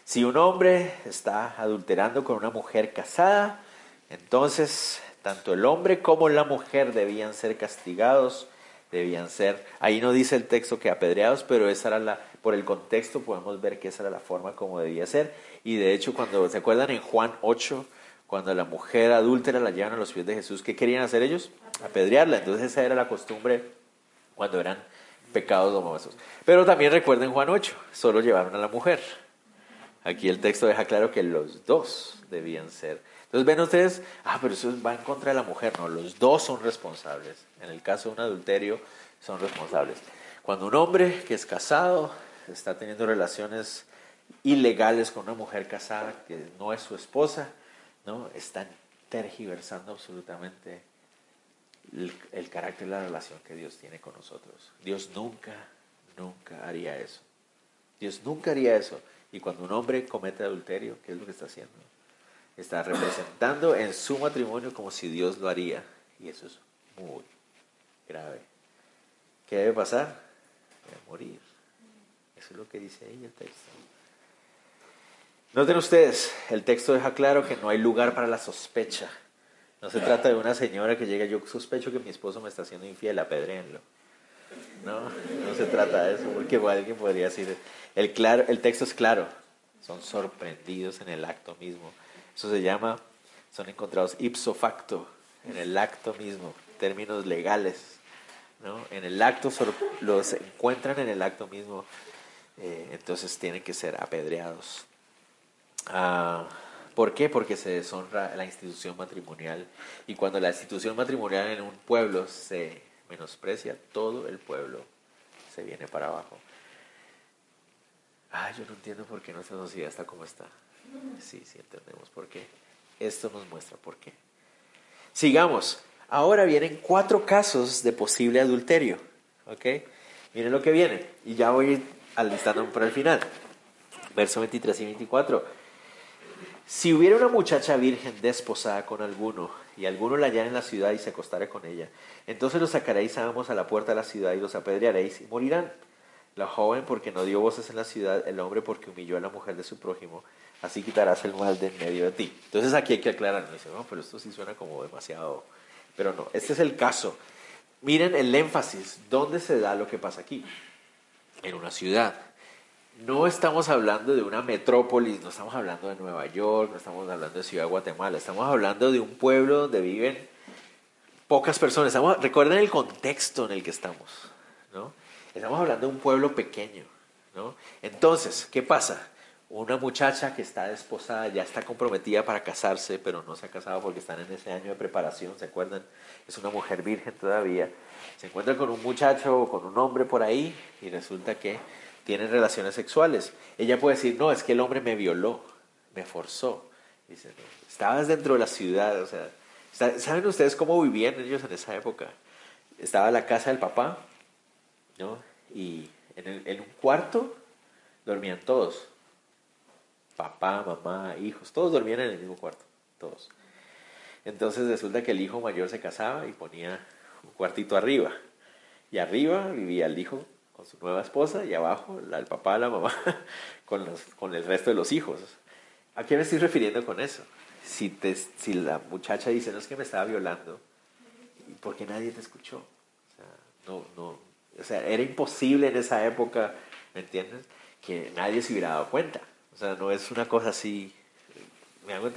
Si un hombre está adulterando con una mujer casada, entonces tanto el hombre como la mujer debían ser castigados, debían ser, ahí no dice el texto que apedreados, pero esa era la, por el contexto podemos ver que esa era la forma como debía ser. Y de hecho, cuando se acuerdan en Juan 8, cuando la mujer adúltera la llevan a los pies de Jesús, ¿qué querían hacer ellos? Apedrearla. Entonces esa era la costumbre cuando eran pecados domosos. Pero también recuerden Juan 8, solo llevaron a la mujer. Aquí el texto deja claro que los dos debían ser. Entonces ven ustedes, ah, pero eso va en contra de la mujer. No, los dos son responsables. En el caso de un adulterio, son responsables. Cuando un hombre que es casado está teniendo relaciones ilegales con una mujer casada que no es su esposa, ¿no? están tergiversando absolutamente el, carácter de la relación que Dios tiene con nosotros. Dios nunca, nunca haría eso. Dios nunca haría eso. Y cuando un hombre comete adulterio, ¿qué es lo que está haciendo? Está representando en su matrimonio como si Dios lo haría. Y eso es muy grave. ¿Qué debe pasar? Debe morir. Eso es lo que dice ahí el texto. Noten ustedes, el texto deja claro que no hay lugar para la sospecha. No se trata de una señora que llega, yo sospecho que mi esposo me está haciendo infiel, apedréenlo. No, no se trata de eso, porque alguien podría decir, el, claro, el texto es claro, son sorprendidos en el acto mismo. Eso se llama, son encontrados ipso facto, en el acto mismo, términos legales. ¿no? En el acto, los encuentran en el acto mismo, eh, entonces tienen que ser apedreados. Ah, ¿Por qué? Porque se deshonra la institución matrimonial. Y cuando la institución matrimonial en un pueblo se menosprecia, todo el pueblo se viene para abajo. Ah, yo no entiendo por qué nuestra sociedad está como está. Sí, sí entendemos por qué. Esto nos muestra por qué. Sigamos. Ahora vienen cuatro casos de posible adulterio. ¿Ok? Miren lo que viene. Y ya voy alistando para el final. Verso 23 y 24. Si hubiera una muchacha virgen desposada con alguno, y alguno la hallara en la ciudad y se acostara con ella, entonces los sacaréis ambos a la puerta de la ciudad y los apedrearéis y morirán. La joven porque no dio voces en la ciudad, el hombre porque humilló a la mujer de su prójimo, así quitarás el mal de en medio de ti. Entonces aquí hay que aclarar, dice, no, pero esto sí suena como demasiado, pero no, este es el caso. Miren el énfasis, ¿dónde se da lo que pasa aquí? En una ciudad. No estamos hablando de una metrópolis, no estamos hablando de Nueva York, no estamos hablando de Ciudad de Guatemala, estamos hablando de un pueblo donde viven pocas personas. recuerden el contexto en el que estamos. Estamos hablando de un pueblo pequeño. Entonces, ¿qué pasa? Una muchacha que está desposada, ya está comprometida para casarse, pero no se ha casado porque están en ese año de preparación, ¿se acuerdan? Es una mujer virgen todavía. Se encuentra con un muchacho o con un hombre por ahí y resulta que tienen relaciones sexuales. Ella puede decir, no, es que el hombre me violó, me forzó. Dice, estabas dentro de la ciudad, o sea, ¿saben ustedes cómo vivían ellos en esa época? Estaba la casa del papá, ¿no? Y en, un cuarto dormían todos. Papá, mamá, hijos, todos dormían en el mismo cuarto, todos. Entonces resulta que el hijo mayor se casaba y ponía un cuartito arriba. Y arriba vivía el hijo con su nueva esposa y abajo el papá, la mamá, con, los, con el resto de los hijos. ¿A qué me estoy refiriendo con eso? Si, te, si la muchacha dice, no es que me estaba violando, ¿por qué nadie te escuchó? No, no, o sea, era imposible en esa época, ¿me entiendes? Que nadie se hubiera dado cuenta. O sea, no es una cosa así.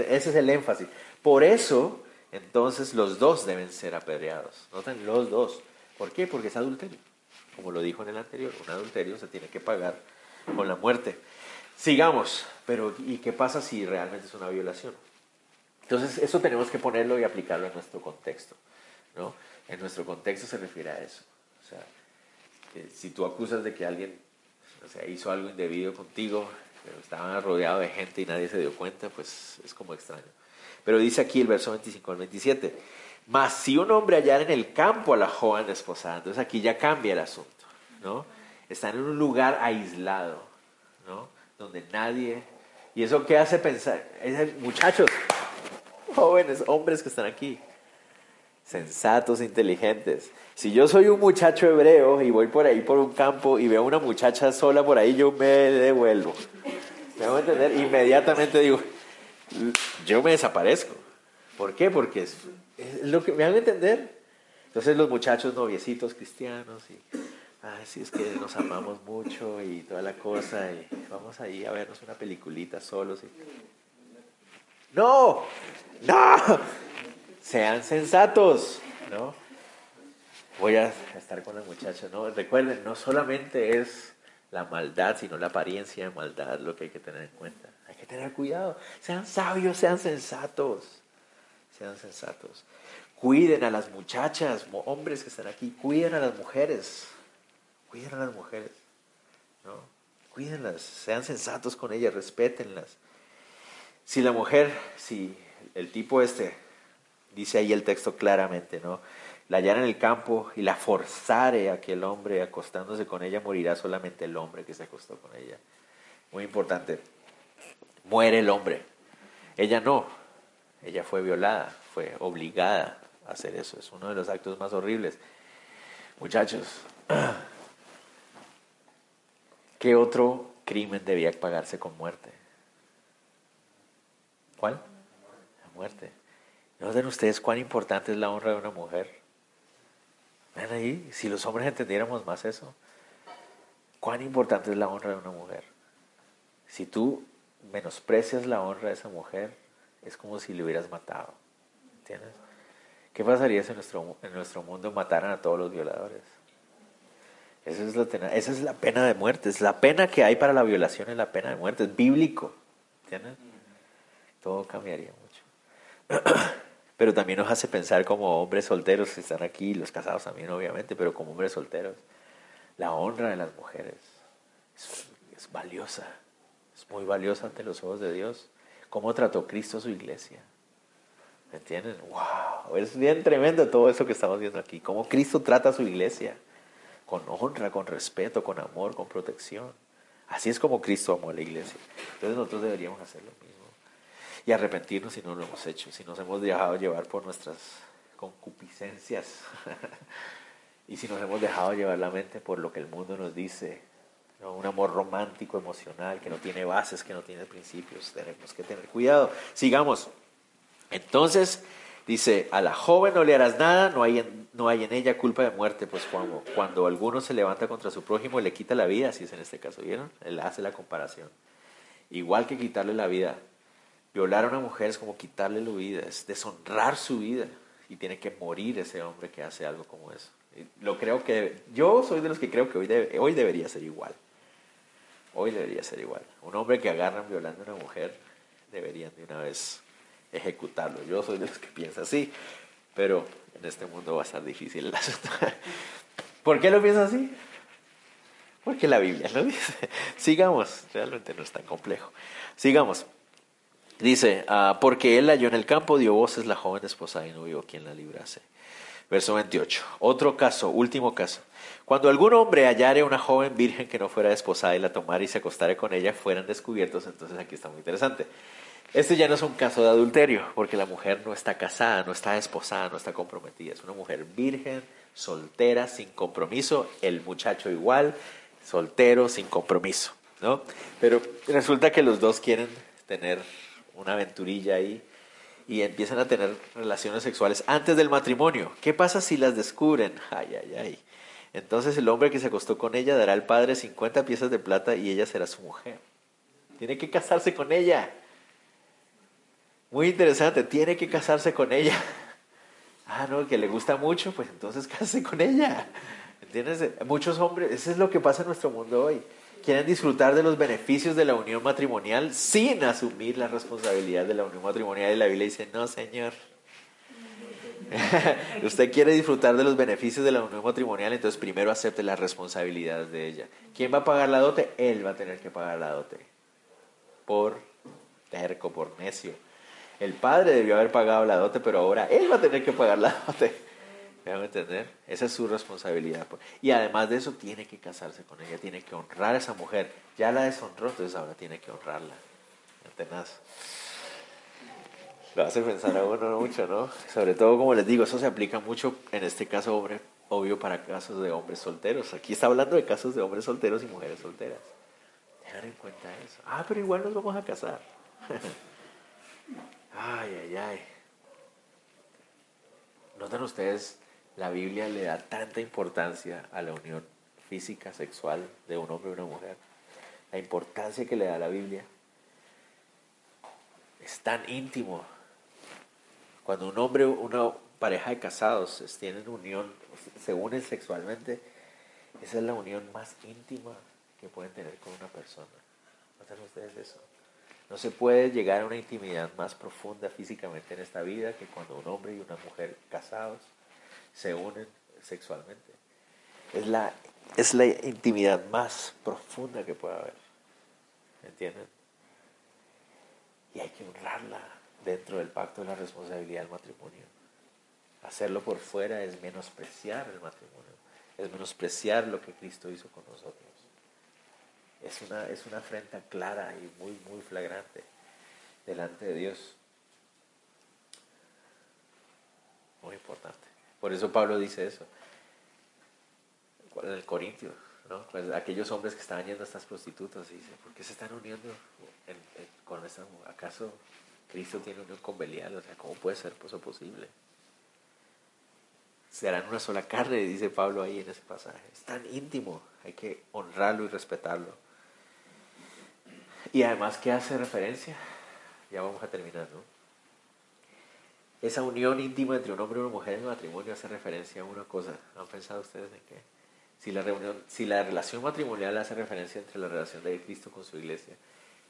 Ese es el énfasis. Por eso, entonces, los dos deben ser apedreados. Noten, los dos. ¿Por qué? Porque es adulterio como lo dijo en el anterior, un adulterio se tiene que pagar con la muerte. Sigamos, pero ¿y qué pasa si realmente es una violación? Entonces, eso tenemos que ponerlo y aplicarlo en nuestro contexto. ¿no? En nuestro contexto se refiere a eso. O sea, si tú acusas de que alguien o sea, hizo algo indebido contigo, pero estaban rodeado de gente y nadie se dio cuenta, pues es como extraño. Pero dice aquí el verso 25 al 27. Mas si un hombre hallar en el campo a la joven desposada, entonces aquí ya cambia el asunto, ¿no? Están en un lugar aislado, ¿no? Donde nadie... ¿Y eso qué hace pensar? muchachos, jóvenes, hombres que están aquí, sensatos, inteligentes. Si yo soy un muchacho hebreo y voy por ahí por un campo y veo una muchacha sola por ahí, yo me devuelvo. ¿Me voy a entender? Inmediatamente digo, yo me desaparezco. ¿Por qué? Porque lo que me van a entender. Entonces los muchachos noviecitos cristianos y, ay, sí, es que nos amamos mucho y toda la cosa y vamos ahí a vernos una peliculita solos. Y... No, no, sean sensatos, ¿no? Voy a estar con la muchacha, ¿no? Recuerden, no solamente es la maldad, sino la apariencia de maldad lo que hay que tener en cuenta. Hay que tener cuidado. Sean sabios, sean sensatos. Sean sensatos. Cuiden a las muchachas, hombres que están aquí, cuiden a las mujeres. Cuiden a las mujeres. ¿no? Cuídenlas, sean sensatos con ellas, respétenlas. Si la mujer, si el tipo este, dice ahí el texto claramente, ¿no? La hallara en el campo y la forzare a aquel hombre acostándose con ella, morirá solamente el hombre que se acostó con ella. Muy importante. Muere el hombre. Ella no. Ella fue violada, fue obligada hacer eso. Es uno de los actos más horribles. Muchachos, ¿qué otro crimen debía pagarse con muerte? ¿Cuál? La muerte. ¿No ven ustedes cuán importante es la honra de una mujer? Ven ahí, si los hombres entendiéramos más eso, cuán importante es la honra de una mujer. Si tú menosprecias la honra de esa mujer, es como si le hubieras matado. ¿Entiendes? ¿Qué pasaría si en nuestro, en nuestro mundo mataran a todos los violadores? Esa es, la, pena de muerte. Es la pena que hay para la violación, es la pena de muerte. Es bíblico. ¿Entiendes? Todo cambiaría mucho. Pero también nos hace pensar como hombres solteros que están aquí, los casados también obviamente, pero como hombres solteros. La honra de las mujeres es, es valiosa, es muy valiosa ante los ojos de Dios. ¿Cómo trató Cristo a su iglesia? ¿Me entienden? ¡Wow! Es bien tremendo todo eso que estamos viendo aquí. Cómo Cristo trata a su iglesia. Con honra, con respeto, con amor, con protección. Así es como Cristo amó a la iglesia. Entonces nosotros deberíamos hacer lo mismo. Y arrepentirnos si no lo hemos hecho, si nos hemos dejado llevar por nuestras concupiscencias. y si nos hemos dejado llevar la mente por lo que el mundo nos dice. Un amor romántico, emocional, que no tiene bases, que no tiene principios. Tenemos que tener cuidado. Sigamos. Entonces, dice, a la joven no le harás nada, no hay en, no hay en ella culpa de muerte, pues cuando, cuando alguno se levanta contra su prójimo le quita la vida, así es en este caso, ¿vieron? Él hace la comparación. Igual que quitarle la vida. Violar a una mujer es como quitarle la vida, es deshonrar su vida y tiene que morir ese hombre que hace algo como eso. lo creo que, yo soy de los que creo que hoy, hoy debería ser igual. Hoy debería ser igual. Un hombre que agarran violando a una mujer deberían de una vez ejecutarlo. Yo soy de los que piensa así, pero en este mundo va a ser difícil el asunto. ¿Por qué lo piensa así? Porque la Biblia lo dice. Sigamos, realmente no es tan complejo. Sigamos. Dice, ah, porque él halló en el campo, dio voces la joven esposa y no vio quien la librase. Verso 28. Otro caso, último caso. Cuando algún hombre hallare una joven virgen que no fuera desposada y la tomara y se acostare con ella, fueran descubiertos. Entonces aquí está muy interesante. Este ya no es un caso de adulterio, porque la mujer no está casada, no está esposada, no está comprometida. Es una mujer virgen, soltera, sin compromiso. El muchacho igual, soltero, sin compromiso. ¿no? Pero resulta que los dos quieren tener una aventurilla ahí y empiezan a tener relaciones sexuales antes del matrimonio. ¿Qué pasa si las descubren? Ay, ay, ay. Entonces el hombre que se acostó con ella dará al padre 50 piezas de plata y ella será su mujer. Tiene que casarse con ella. Muy interesante, tiene que casarse con ella. Ah, no, que le gusta mucho, pues entonces cásese con ella. ¿Entiendes? Muchos hombres, eso es lo que pasa en nuestro mundo hoy. Quieren disfrutar de los beneficios de la unión matrimonial sin asumir la responsabilidad de la unión matrimonial. Y la Biblia dice, no, Señor. Usted quiere disfrutar de los beneficios de la unión matrimonial, entonces primero acepte la responsabilidad de ella. ¿Quién va a pagar la dote? Él va a tener que pagar la dote. Por terco, por necio. El padre debió haber pagado la dote, pero ahora él va a tener que pagar la dote. ¿Me van a entender? Esa es su responsabilidad. Y además de eso, tiene que casarse con ella, tiene que honrar a esa mujer. Ya la deshonró, entonces ahora tiene que honrarla. ¿Entendés? Lo hace pensar a uno mucho, ¿no? Sobre todo, como les digo, eso se aplica mucho, en este caso, hombre, obvio, para casos de hombres solteros. Aquí está hablando de casos de hombres solteros y mujeres solteras. Tener en cuenta eso. Ah, pero igual nos vamos a casar. ay, ay, ay. ¿Notan ustedes? La Biblia le da tanta importancia a la unión física, sexual de un hombre y una mujer. La importancia que le da la Biblia es tan íntimo. Cuando un hombre, una pareja de casados tienen unión, se unen sexualmente, esa es la unión más íntima que pueden tener con una persona. ¿Notan ustedes eso? No se puede llegar a una intimidad más profunda físicamente en esta vida que cuando un hombre y una mujer casados se unen sexualmente. Es la, es la intimidad más profunda que puede haber. ¿Entienden? Y hay que honrarla dentro del pacto de la responsabilidad del matrimonio. Hacerlo por fuera es menospreciar el matrimonio, es menospreciar lo que Cristo hizo con nosotros es una, es una afrenta clara y muy, muy flagrante delante de Dios. Muy importante. Por eso Pablo dice eso. En el Corintio, ¿no? Pues aquellos hombres que estaban yendo a estas prostitutas dice, ¿por qué se están uniendo con esta ¿Acaso Cristo tiene unión con Belial? O sea, ¿cómo puede ser eso posible? Serán una sola carne, dice Pablo ahí en ese pasaje. Es tan íntimo, hay que honrarlo y respetarlo. Y además, ¿qué hace referencia? Ya vamos a terminar, ¿no? Esa unión íntima entre un hombre y una mujer en matrimonio hace referencia a una cosa. ¿Han pensado ustedes en qué? Si la, si la relación matrimonial hace referencia entre la relación de Cristo con su iglesia,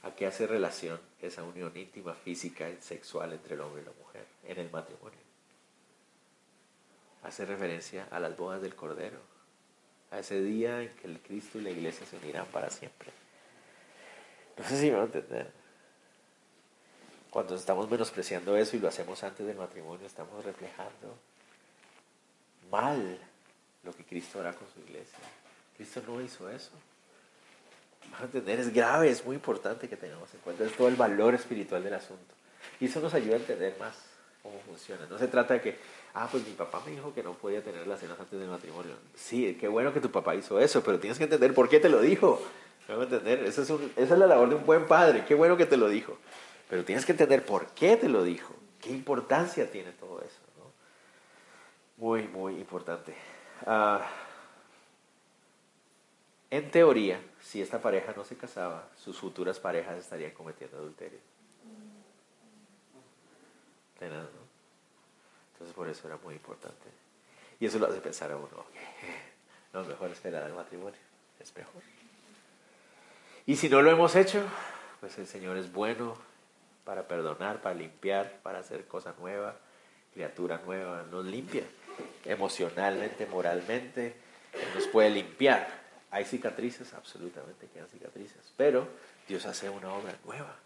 ¿a qué hace relación esa unión íntima, física y sexual entre el hombre y la mujer en el matrimonio? Hace referencia a las bodas del Cordero, a ese día en que el Cristo y la iglesia se unirán para siempre. No sé si me van a entender. Cuando estamos menospreciando eso y lo hacemos antes del matrimonio, estamos reflejando mal lo que Cristo hará con su iglesia. Cristo no hizo eso. Van a entender, es grave, es muy importante que tengamos en cuenta es todo el valor espiritual del asunto. Y eso nos ayuda a entender más cómo funciona. No se trata de que, ah, pues mi papá me dijo que no podía tener las cenas antes del matrimonio. Sí, qué bueno que tu papá hizo eso, pero tienes que entender por qué te lo dijo. ¿Me entender? Esa es, la labor de un buen padre. Qué bueno que te lo dijo. Pero tienes que entender por qué te lo dijo. ¿Qué importancia tiene todo eso? Muy, muy importante. Ah, en teoría, si esta pareja no se casaba, sus futuras parejas estarían cometiendo adulterio. Entonces por eso era muy importante. Y eso lo hace pensar a uno, no, mejor esperar al matrimonio, es mejor. Y si no lo hemos hecho, pues el Señor es bueno para perdonar, para limpiar, para hacer cosa nueva, criatura nueva, nos limpia emocionalmente, moralmente, nos puede limpiar. Hay cicatrices, absolutamente que hay cicatrices, pero Dios hace una obra nueva.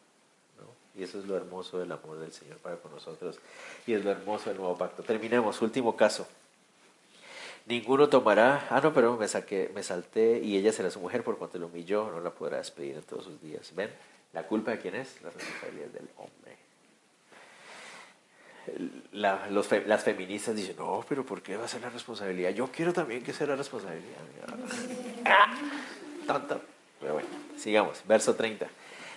¿no? Y eso es lo hermoso del amor del Señor para con nosotros y es lo hermoso del nuevo pacto. Terminemos, último caso. Ninguno tomará, ah no, pero me saqué, me salté y ella será su mujer por cuanto lo humilló, no la podrá despedir en todos sus días. ¿Ven? ¿La culpa de quién es? La responsabilidad del hombre. Las feministas dicen, no, pero ¿por qué va a ser la responsabilidad? Yo quiero también que sea la responsabilidad. Tanto. Pero bueno, sigamos. Verso 30.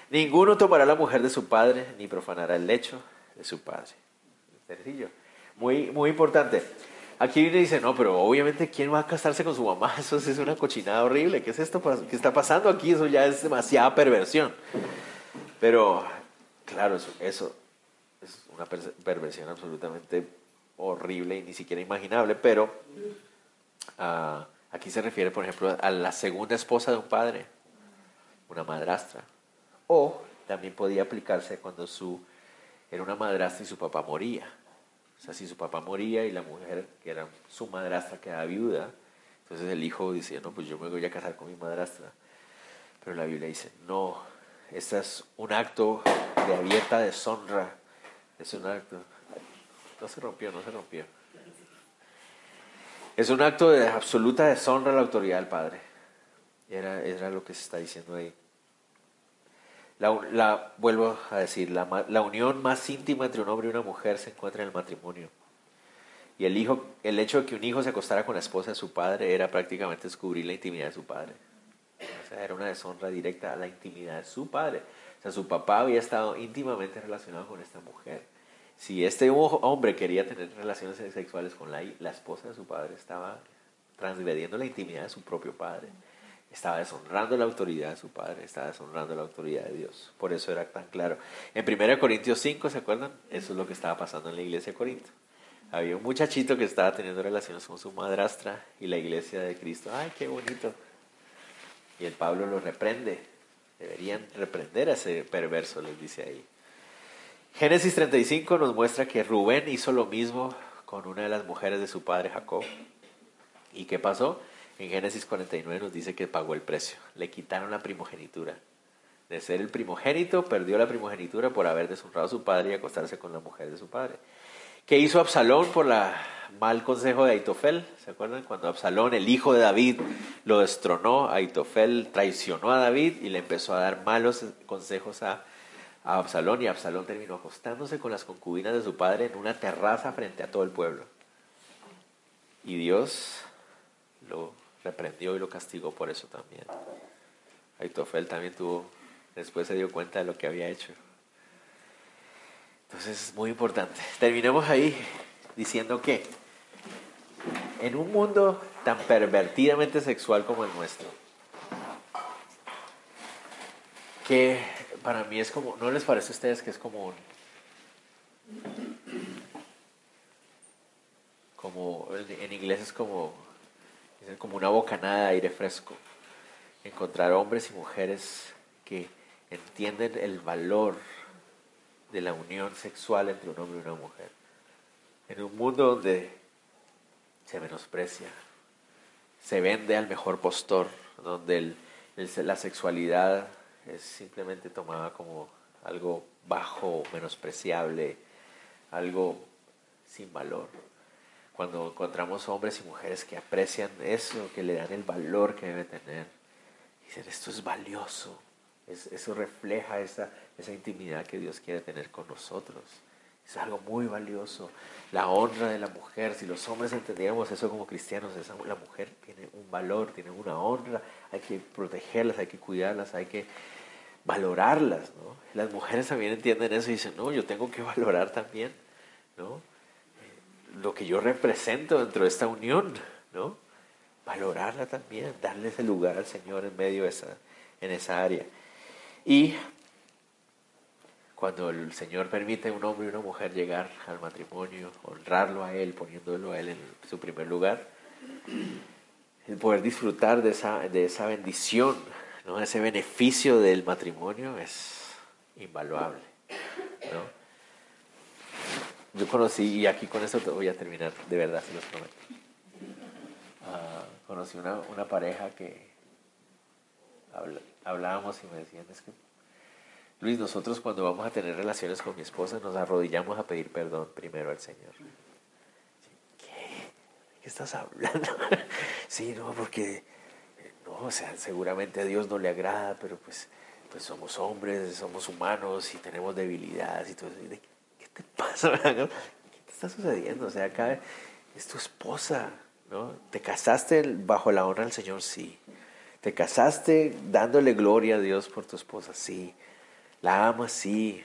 Ninguno tomará la mujer de su padre ni profanará el lecho de su padre. Sencillo. Muy, muy importante. Aquí viene y dice, no, pero obviamente, ¿quién va a casarse con su mamá? Eso es una cochinada horrible. ¿Qué es esto? ¿Qué está pasando aquí? Eso ya es demasiada perversión. Pero, claro, eso, eso es una perversión absolutamente horrible y ni siquiera imaginable, pero uh, aquí se refiere, por ejemplo, a la segunda esposa de un padre, una madrastra. O también podía aplicarse cuando su, era una madrastra y su papá moría. O sea, si su papá moría y la mujer, que era su madrastra, quedaba viuda, entonces el hijo decía, no, pues yo me voy a casar con mi madrastra. Pero la Biblia dice, no, este es un acto de abierta deshonra Es un acto. No se rompió, no se rompió. Es un acto de absoluta deshonra a la autoridad del Padre. Era, era lo que se está diciendo ahí. La, la, vuelvo a decir, la, la unión más íntima entre un hombre y una mujer se encuentra en el matrimonio. Y el, hijo, el hecho de que un hijo se acostara con la esposa de su padre era prácticamente descubrir la intimidad de su padre. Era una deshonra directa a la intimidad de su padre. O sea, su papá había estado íntimamente relacionado con esta mujer. Si este hombre quería tener relaciones sexuales con la, la esposa de su padre, estaba transgrediendo la intimidad de su propio padre. Estaba deshonrando la autoridad de su padre, estaba deshonrando la autoridad de Dios. Por eso era tan claro. En 1 Corintios 5, ¿se acuerdan? Eso es lo que estaba pasando en la iglesia de Corinto. Había un muchachito que estaba teniendo relaciones con su madrastra y la iglesia de Cristo. ¡Ay, qué bonito! Y el Pablo lo reprende. Deberían reprender a ese perverso, les dice ahí. Génesis 35 nos muestra que Rubén hizo lo mismo con una de las mujeres de su padre Jacob. ¿Y qué pasó? En Génesis 49 nos dice que pagó el precio. Le quitaron la primogenitura. De ser el primogénito, perdió la primogenitura por haber deshonrado a su padre y acostarse con la mujer de su padre. ¿Qué hizo Absalón por la mal consejo de Aitofel? ¿Se acuerdan? Cuando Absalón, el hijo de David, lo destronó, Aitofel traicionó a David y le empezó a dar malos consejos a, a Absalón y Absalón terminó acostándose con las concubinas de su padre en una terraza frente a todo el pueblo. Y Dios lo reprendió y lo castigó por eso también. Aitofel también tuvo, después se dio cuenta de lo que había hecho. Entonces es muy importante. Terminemos ahí diciendo que en un mundo tan pervertidamente sexual como el nuestro, que para mí es como, ¿no les parece a ustedes que es como un, como en inglés es como, es como una bocanada de aire fresco? Encontrar hombres y mujeres que entienden el valor de la unión sexual entre un hombre y una mujer. En un mundo donde se menosprecia, se vende al mejor postor, donde la sexualidad es simplemente tomada como algo bajo, menospreciable, algo sin valor. Cuando encontramos hombres y mujeres que aprecian eso, que le dan el valor que debe tener, dicen, esto es valioso, eso refleja esa, esa intimidad que Dios quiere tener con nosotros. Es algo muy valioso. La honra de la mujer, si los hombres entendiéramos eso como cristianos, esa, la mujer tiene un valor, tiene una honra, hay que protegerlas, hay que cuidarlas, hay que valorarlas. Las mujeres también entienden eso y dicen, no, yo tengo que valorar también ¿no? Eh, lo que yo represento dentro de esta unión. ¿no? Valorarla también, darle ese lugar al Señor en medio de esa, en esa área. Y cuando el Señor permite a un hombre y una mujer llegar al matrimonio, honrarlo a Él, poniéndolo a Él en su primer lugar, el poder disfrutar de esa, de esa bendición, ¿no? ese beneficio del matrimonio es invaluable. ¿no? Yo conocí, y aquí con esto voy a terminar, de verdad, se los prometo. Ah, conocí una, una pareja que hablábamos y me decían, es que, Luis, nosotros cuando vamos a tener relaciones con mi esposa nos arrodillamos a pedir perdón primero al Señor. ¿Qué? ¿Qué estás hablando? sí, no, porque, no, o sea, seguramente a Dios no le agrada, pero pues, pues somos hombres, somos humanos y tenemos debilidades y todo. ¿Qué te pasa? ¿Qué te está sucediendo? O sea, acá es tu esposa, ¿no? ¿Te casaste bajo la honra del Señor? Sí. ¿Te casaste dándole gloria a Dios por tu esposa? Sí. ¿La amas? Sí.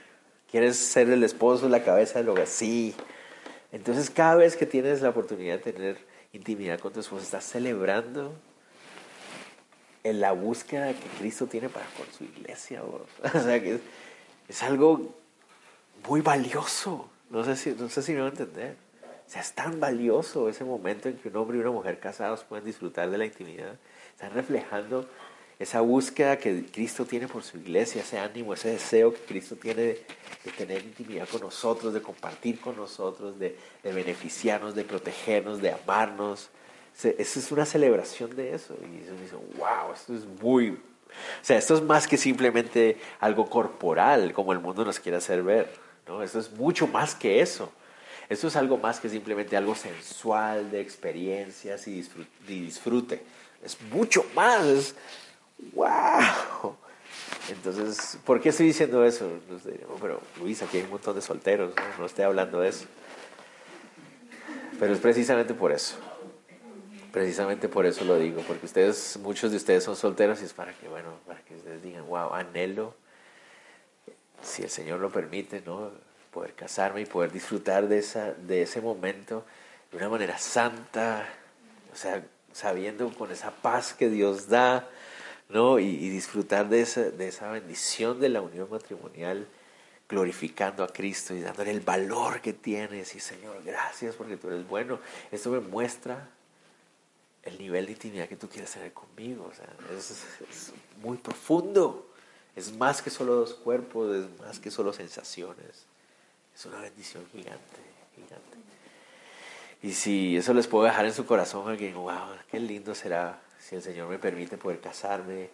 ¿Quieres ser el esposo, la cabeza del hogar? Sí. Entonces cada vez que tienes la oportunidad de tener intimidad con tu esposa, estás celebrando en la búsqueda que Cristo tiene para con su iglesia. O sea que es, algo muy valioso. No sé, si, no sé si me va a entender. O sea, es tan valioso ese momento en que un hombre y una mujer casados pueden disfrutar de la intimidad están reflejando esa búsqueda que Cristo tiene por su iglesia, ese ánimo, ese deseo que Cristo tiene de, tener intimidad con nosotros, de compartir con nosotros, de, beneficiarnos, de protegernos, de amarnos. Esa es una celebración de eso. Y eso me dice, wow, esto es muy... O sea, esto es más que simplemente algo corporal, como el mundo nos quiere hacer ver. ¿no? Esto es mucho más que eso. Esto es algo más que simplemente algo sensual, de experiencias y disfrute. Es mucho más. ¡Wow! Entonces, ¿por qué estoy diciendo eso? Pero Luis, aquí hay un montón de solteros, no, no estoy hablando de eso. Pero es precisamente por eso. Precisamente por eso lo digo, porque ustedes, muchos de ustedes son solteros y es para que, bueno, para que ustedes digan, wow, anhelo, si el Señor lo permite, ¿no? Poder casarme y poder disfrutar de, esa, de ese momento de una manera santa, o sea, sabiendo con esa paz que Dios da, ¿no? Y, disfrutar de esa, de esa bendición de la unión matrimonial glorificando a Cristo y dándole el valor que tienes. Y Señor, gracias porque tú eres bueno. Esto me muestra el nivel de intimidad que tú quieres tener conmigo. O sea, es, muy profundo. Es más que solo dos cuerpos, es más que solo sensaciones. Es una bendición gigante, gigante. Y si eso les puedo dejar en su corazón, que wow, qué lindo será si el Señor me permite poder casarme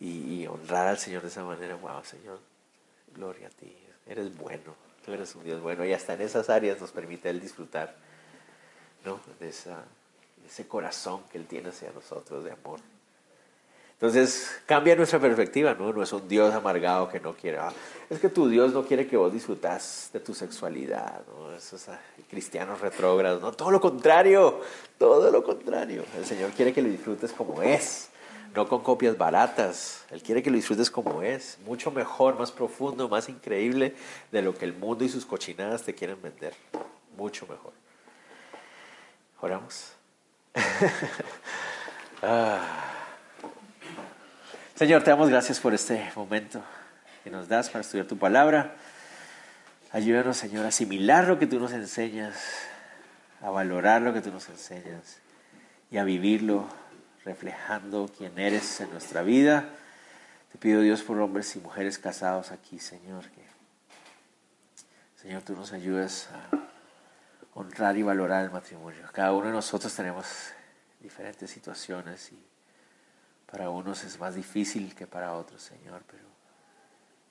y, y honrar al Señor de esa manera. Wow, Señor, gloria a ti. Eres bueno, tú eres un Dios bueno. Y hasta en esas áreas nos permite Él disfrutar ¿no? de esa ese corazón que Él tiene hacia nosotros de amor. Entonces cambia nuestra perspectiva, ¿no? No es un Dios amargado que no quiere. Ah, es que tu Dios no quiere que vos disfrutas de tu sexualidad, ¿no? Esos ah, cristianos retrógrados, ¿no? Todo lo contrario, todo lo contrario. El Señor quiere que lo disfrutes como es, no con copias baratas. Él quiere que lo disfrutes como es, mucho mejor, más profundo, más increíble de lo que el mundo y sus cochinadas te quieren vender. Mucho mejor. Oramos. Ah. Señor, te damos gracias por este momento que nos das para estudiar tu palabra. Ayúdanos, Señor, a asimilar lo que tú nos enseñas, a valorar lo que tú nos enseñas y a vivirlo reflejando quién eres en nuestra vida. Te pido Dios por hombres y mujeres casados aquí, Señor, que Señor, tú nos ayudes a honrar y valorar el matrimonio. Cada uno de nosotros tenemos diferentes situaciones y para unos es más difícil que para otros, Señor, pero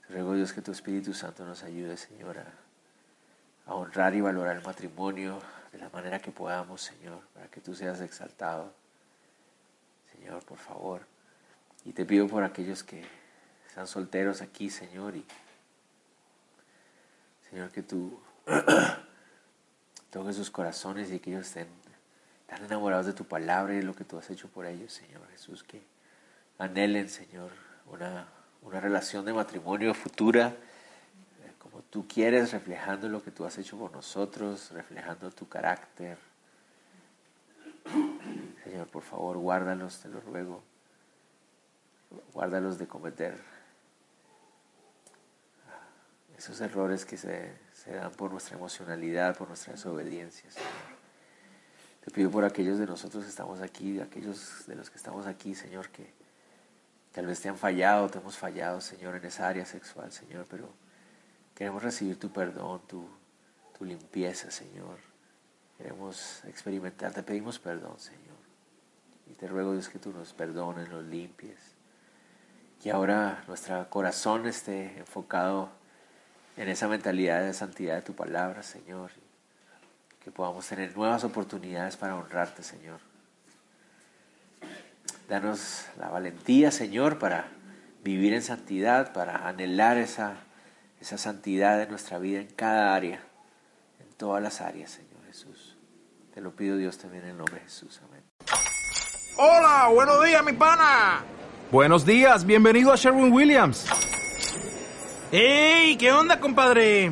te ruego Dios que tu Espíritu Santo nos ayude, Señor, a, honrar y valorar el matrimonio de la manera que podamos, Señor, para que tú seas exaltado. Señor, por favor. Y te pido por aquellos que están solteros aquí, Señor, y Señor, que tú toque sus corazones y que ellos estén tan enamorados de tu palabra y de lo que tú has hecho por ellos, Señor Jesús, que anhelen, Señor, una, una relación de matrimonio futura eh, como tú quieres, reflejando lo que tú has hecho por nosotros, reflejando tu carácter. Señor, por favor, guárdalos, te lo ruego. Guárdalos de cometer esos errores que se, se dan por nuestra emocionalidad, por nuestra desobediencia, Señor. Te pido por aquellos de nosotros que estamos aquí, aquellos de los que estamos aquí, Señor, que tal vez te han fallado, te hemos fallado, Señor, en esa área sexual, Señor, pero queremos recibir tu perdón, tu, limpieza, Señor. Queremos experimentar, te pedimos perdón, Señor. Y te ruego, Dios, que tú nos perdones, nos limpies. Que ahora nuestro corazón esté enfocado en esa mentalidad de santidad de tu palabra, Señor. Que podamos tener nuevas oportunidades para honrarte, Señor. Danos la valentía, Señor, para vivir en santidad, para anhelar esa, esa santidad de nuestra vida en cada área, en todas las áreas, Señor Jesús. Te lo pido Dios también en el nombre de Jesús. Amén. Hola, buenos días, mi pana. Buenos días, bienvenido a Sherwin Williams. ¡Ey! ¿Qué onda, compadre?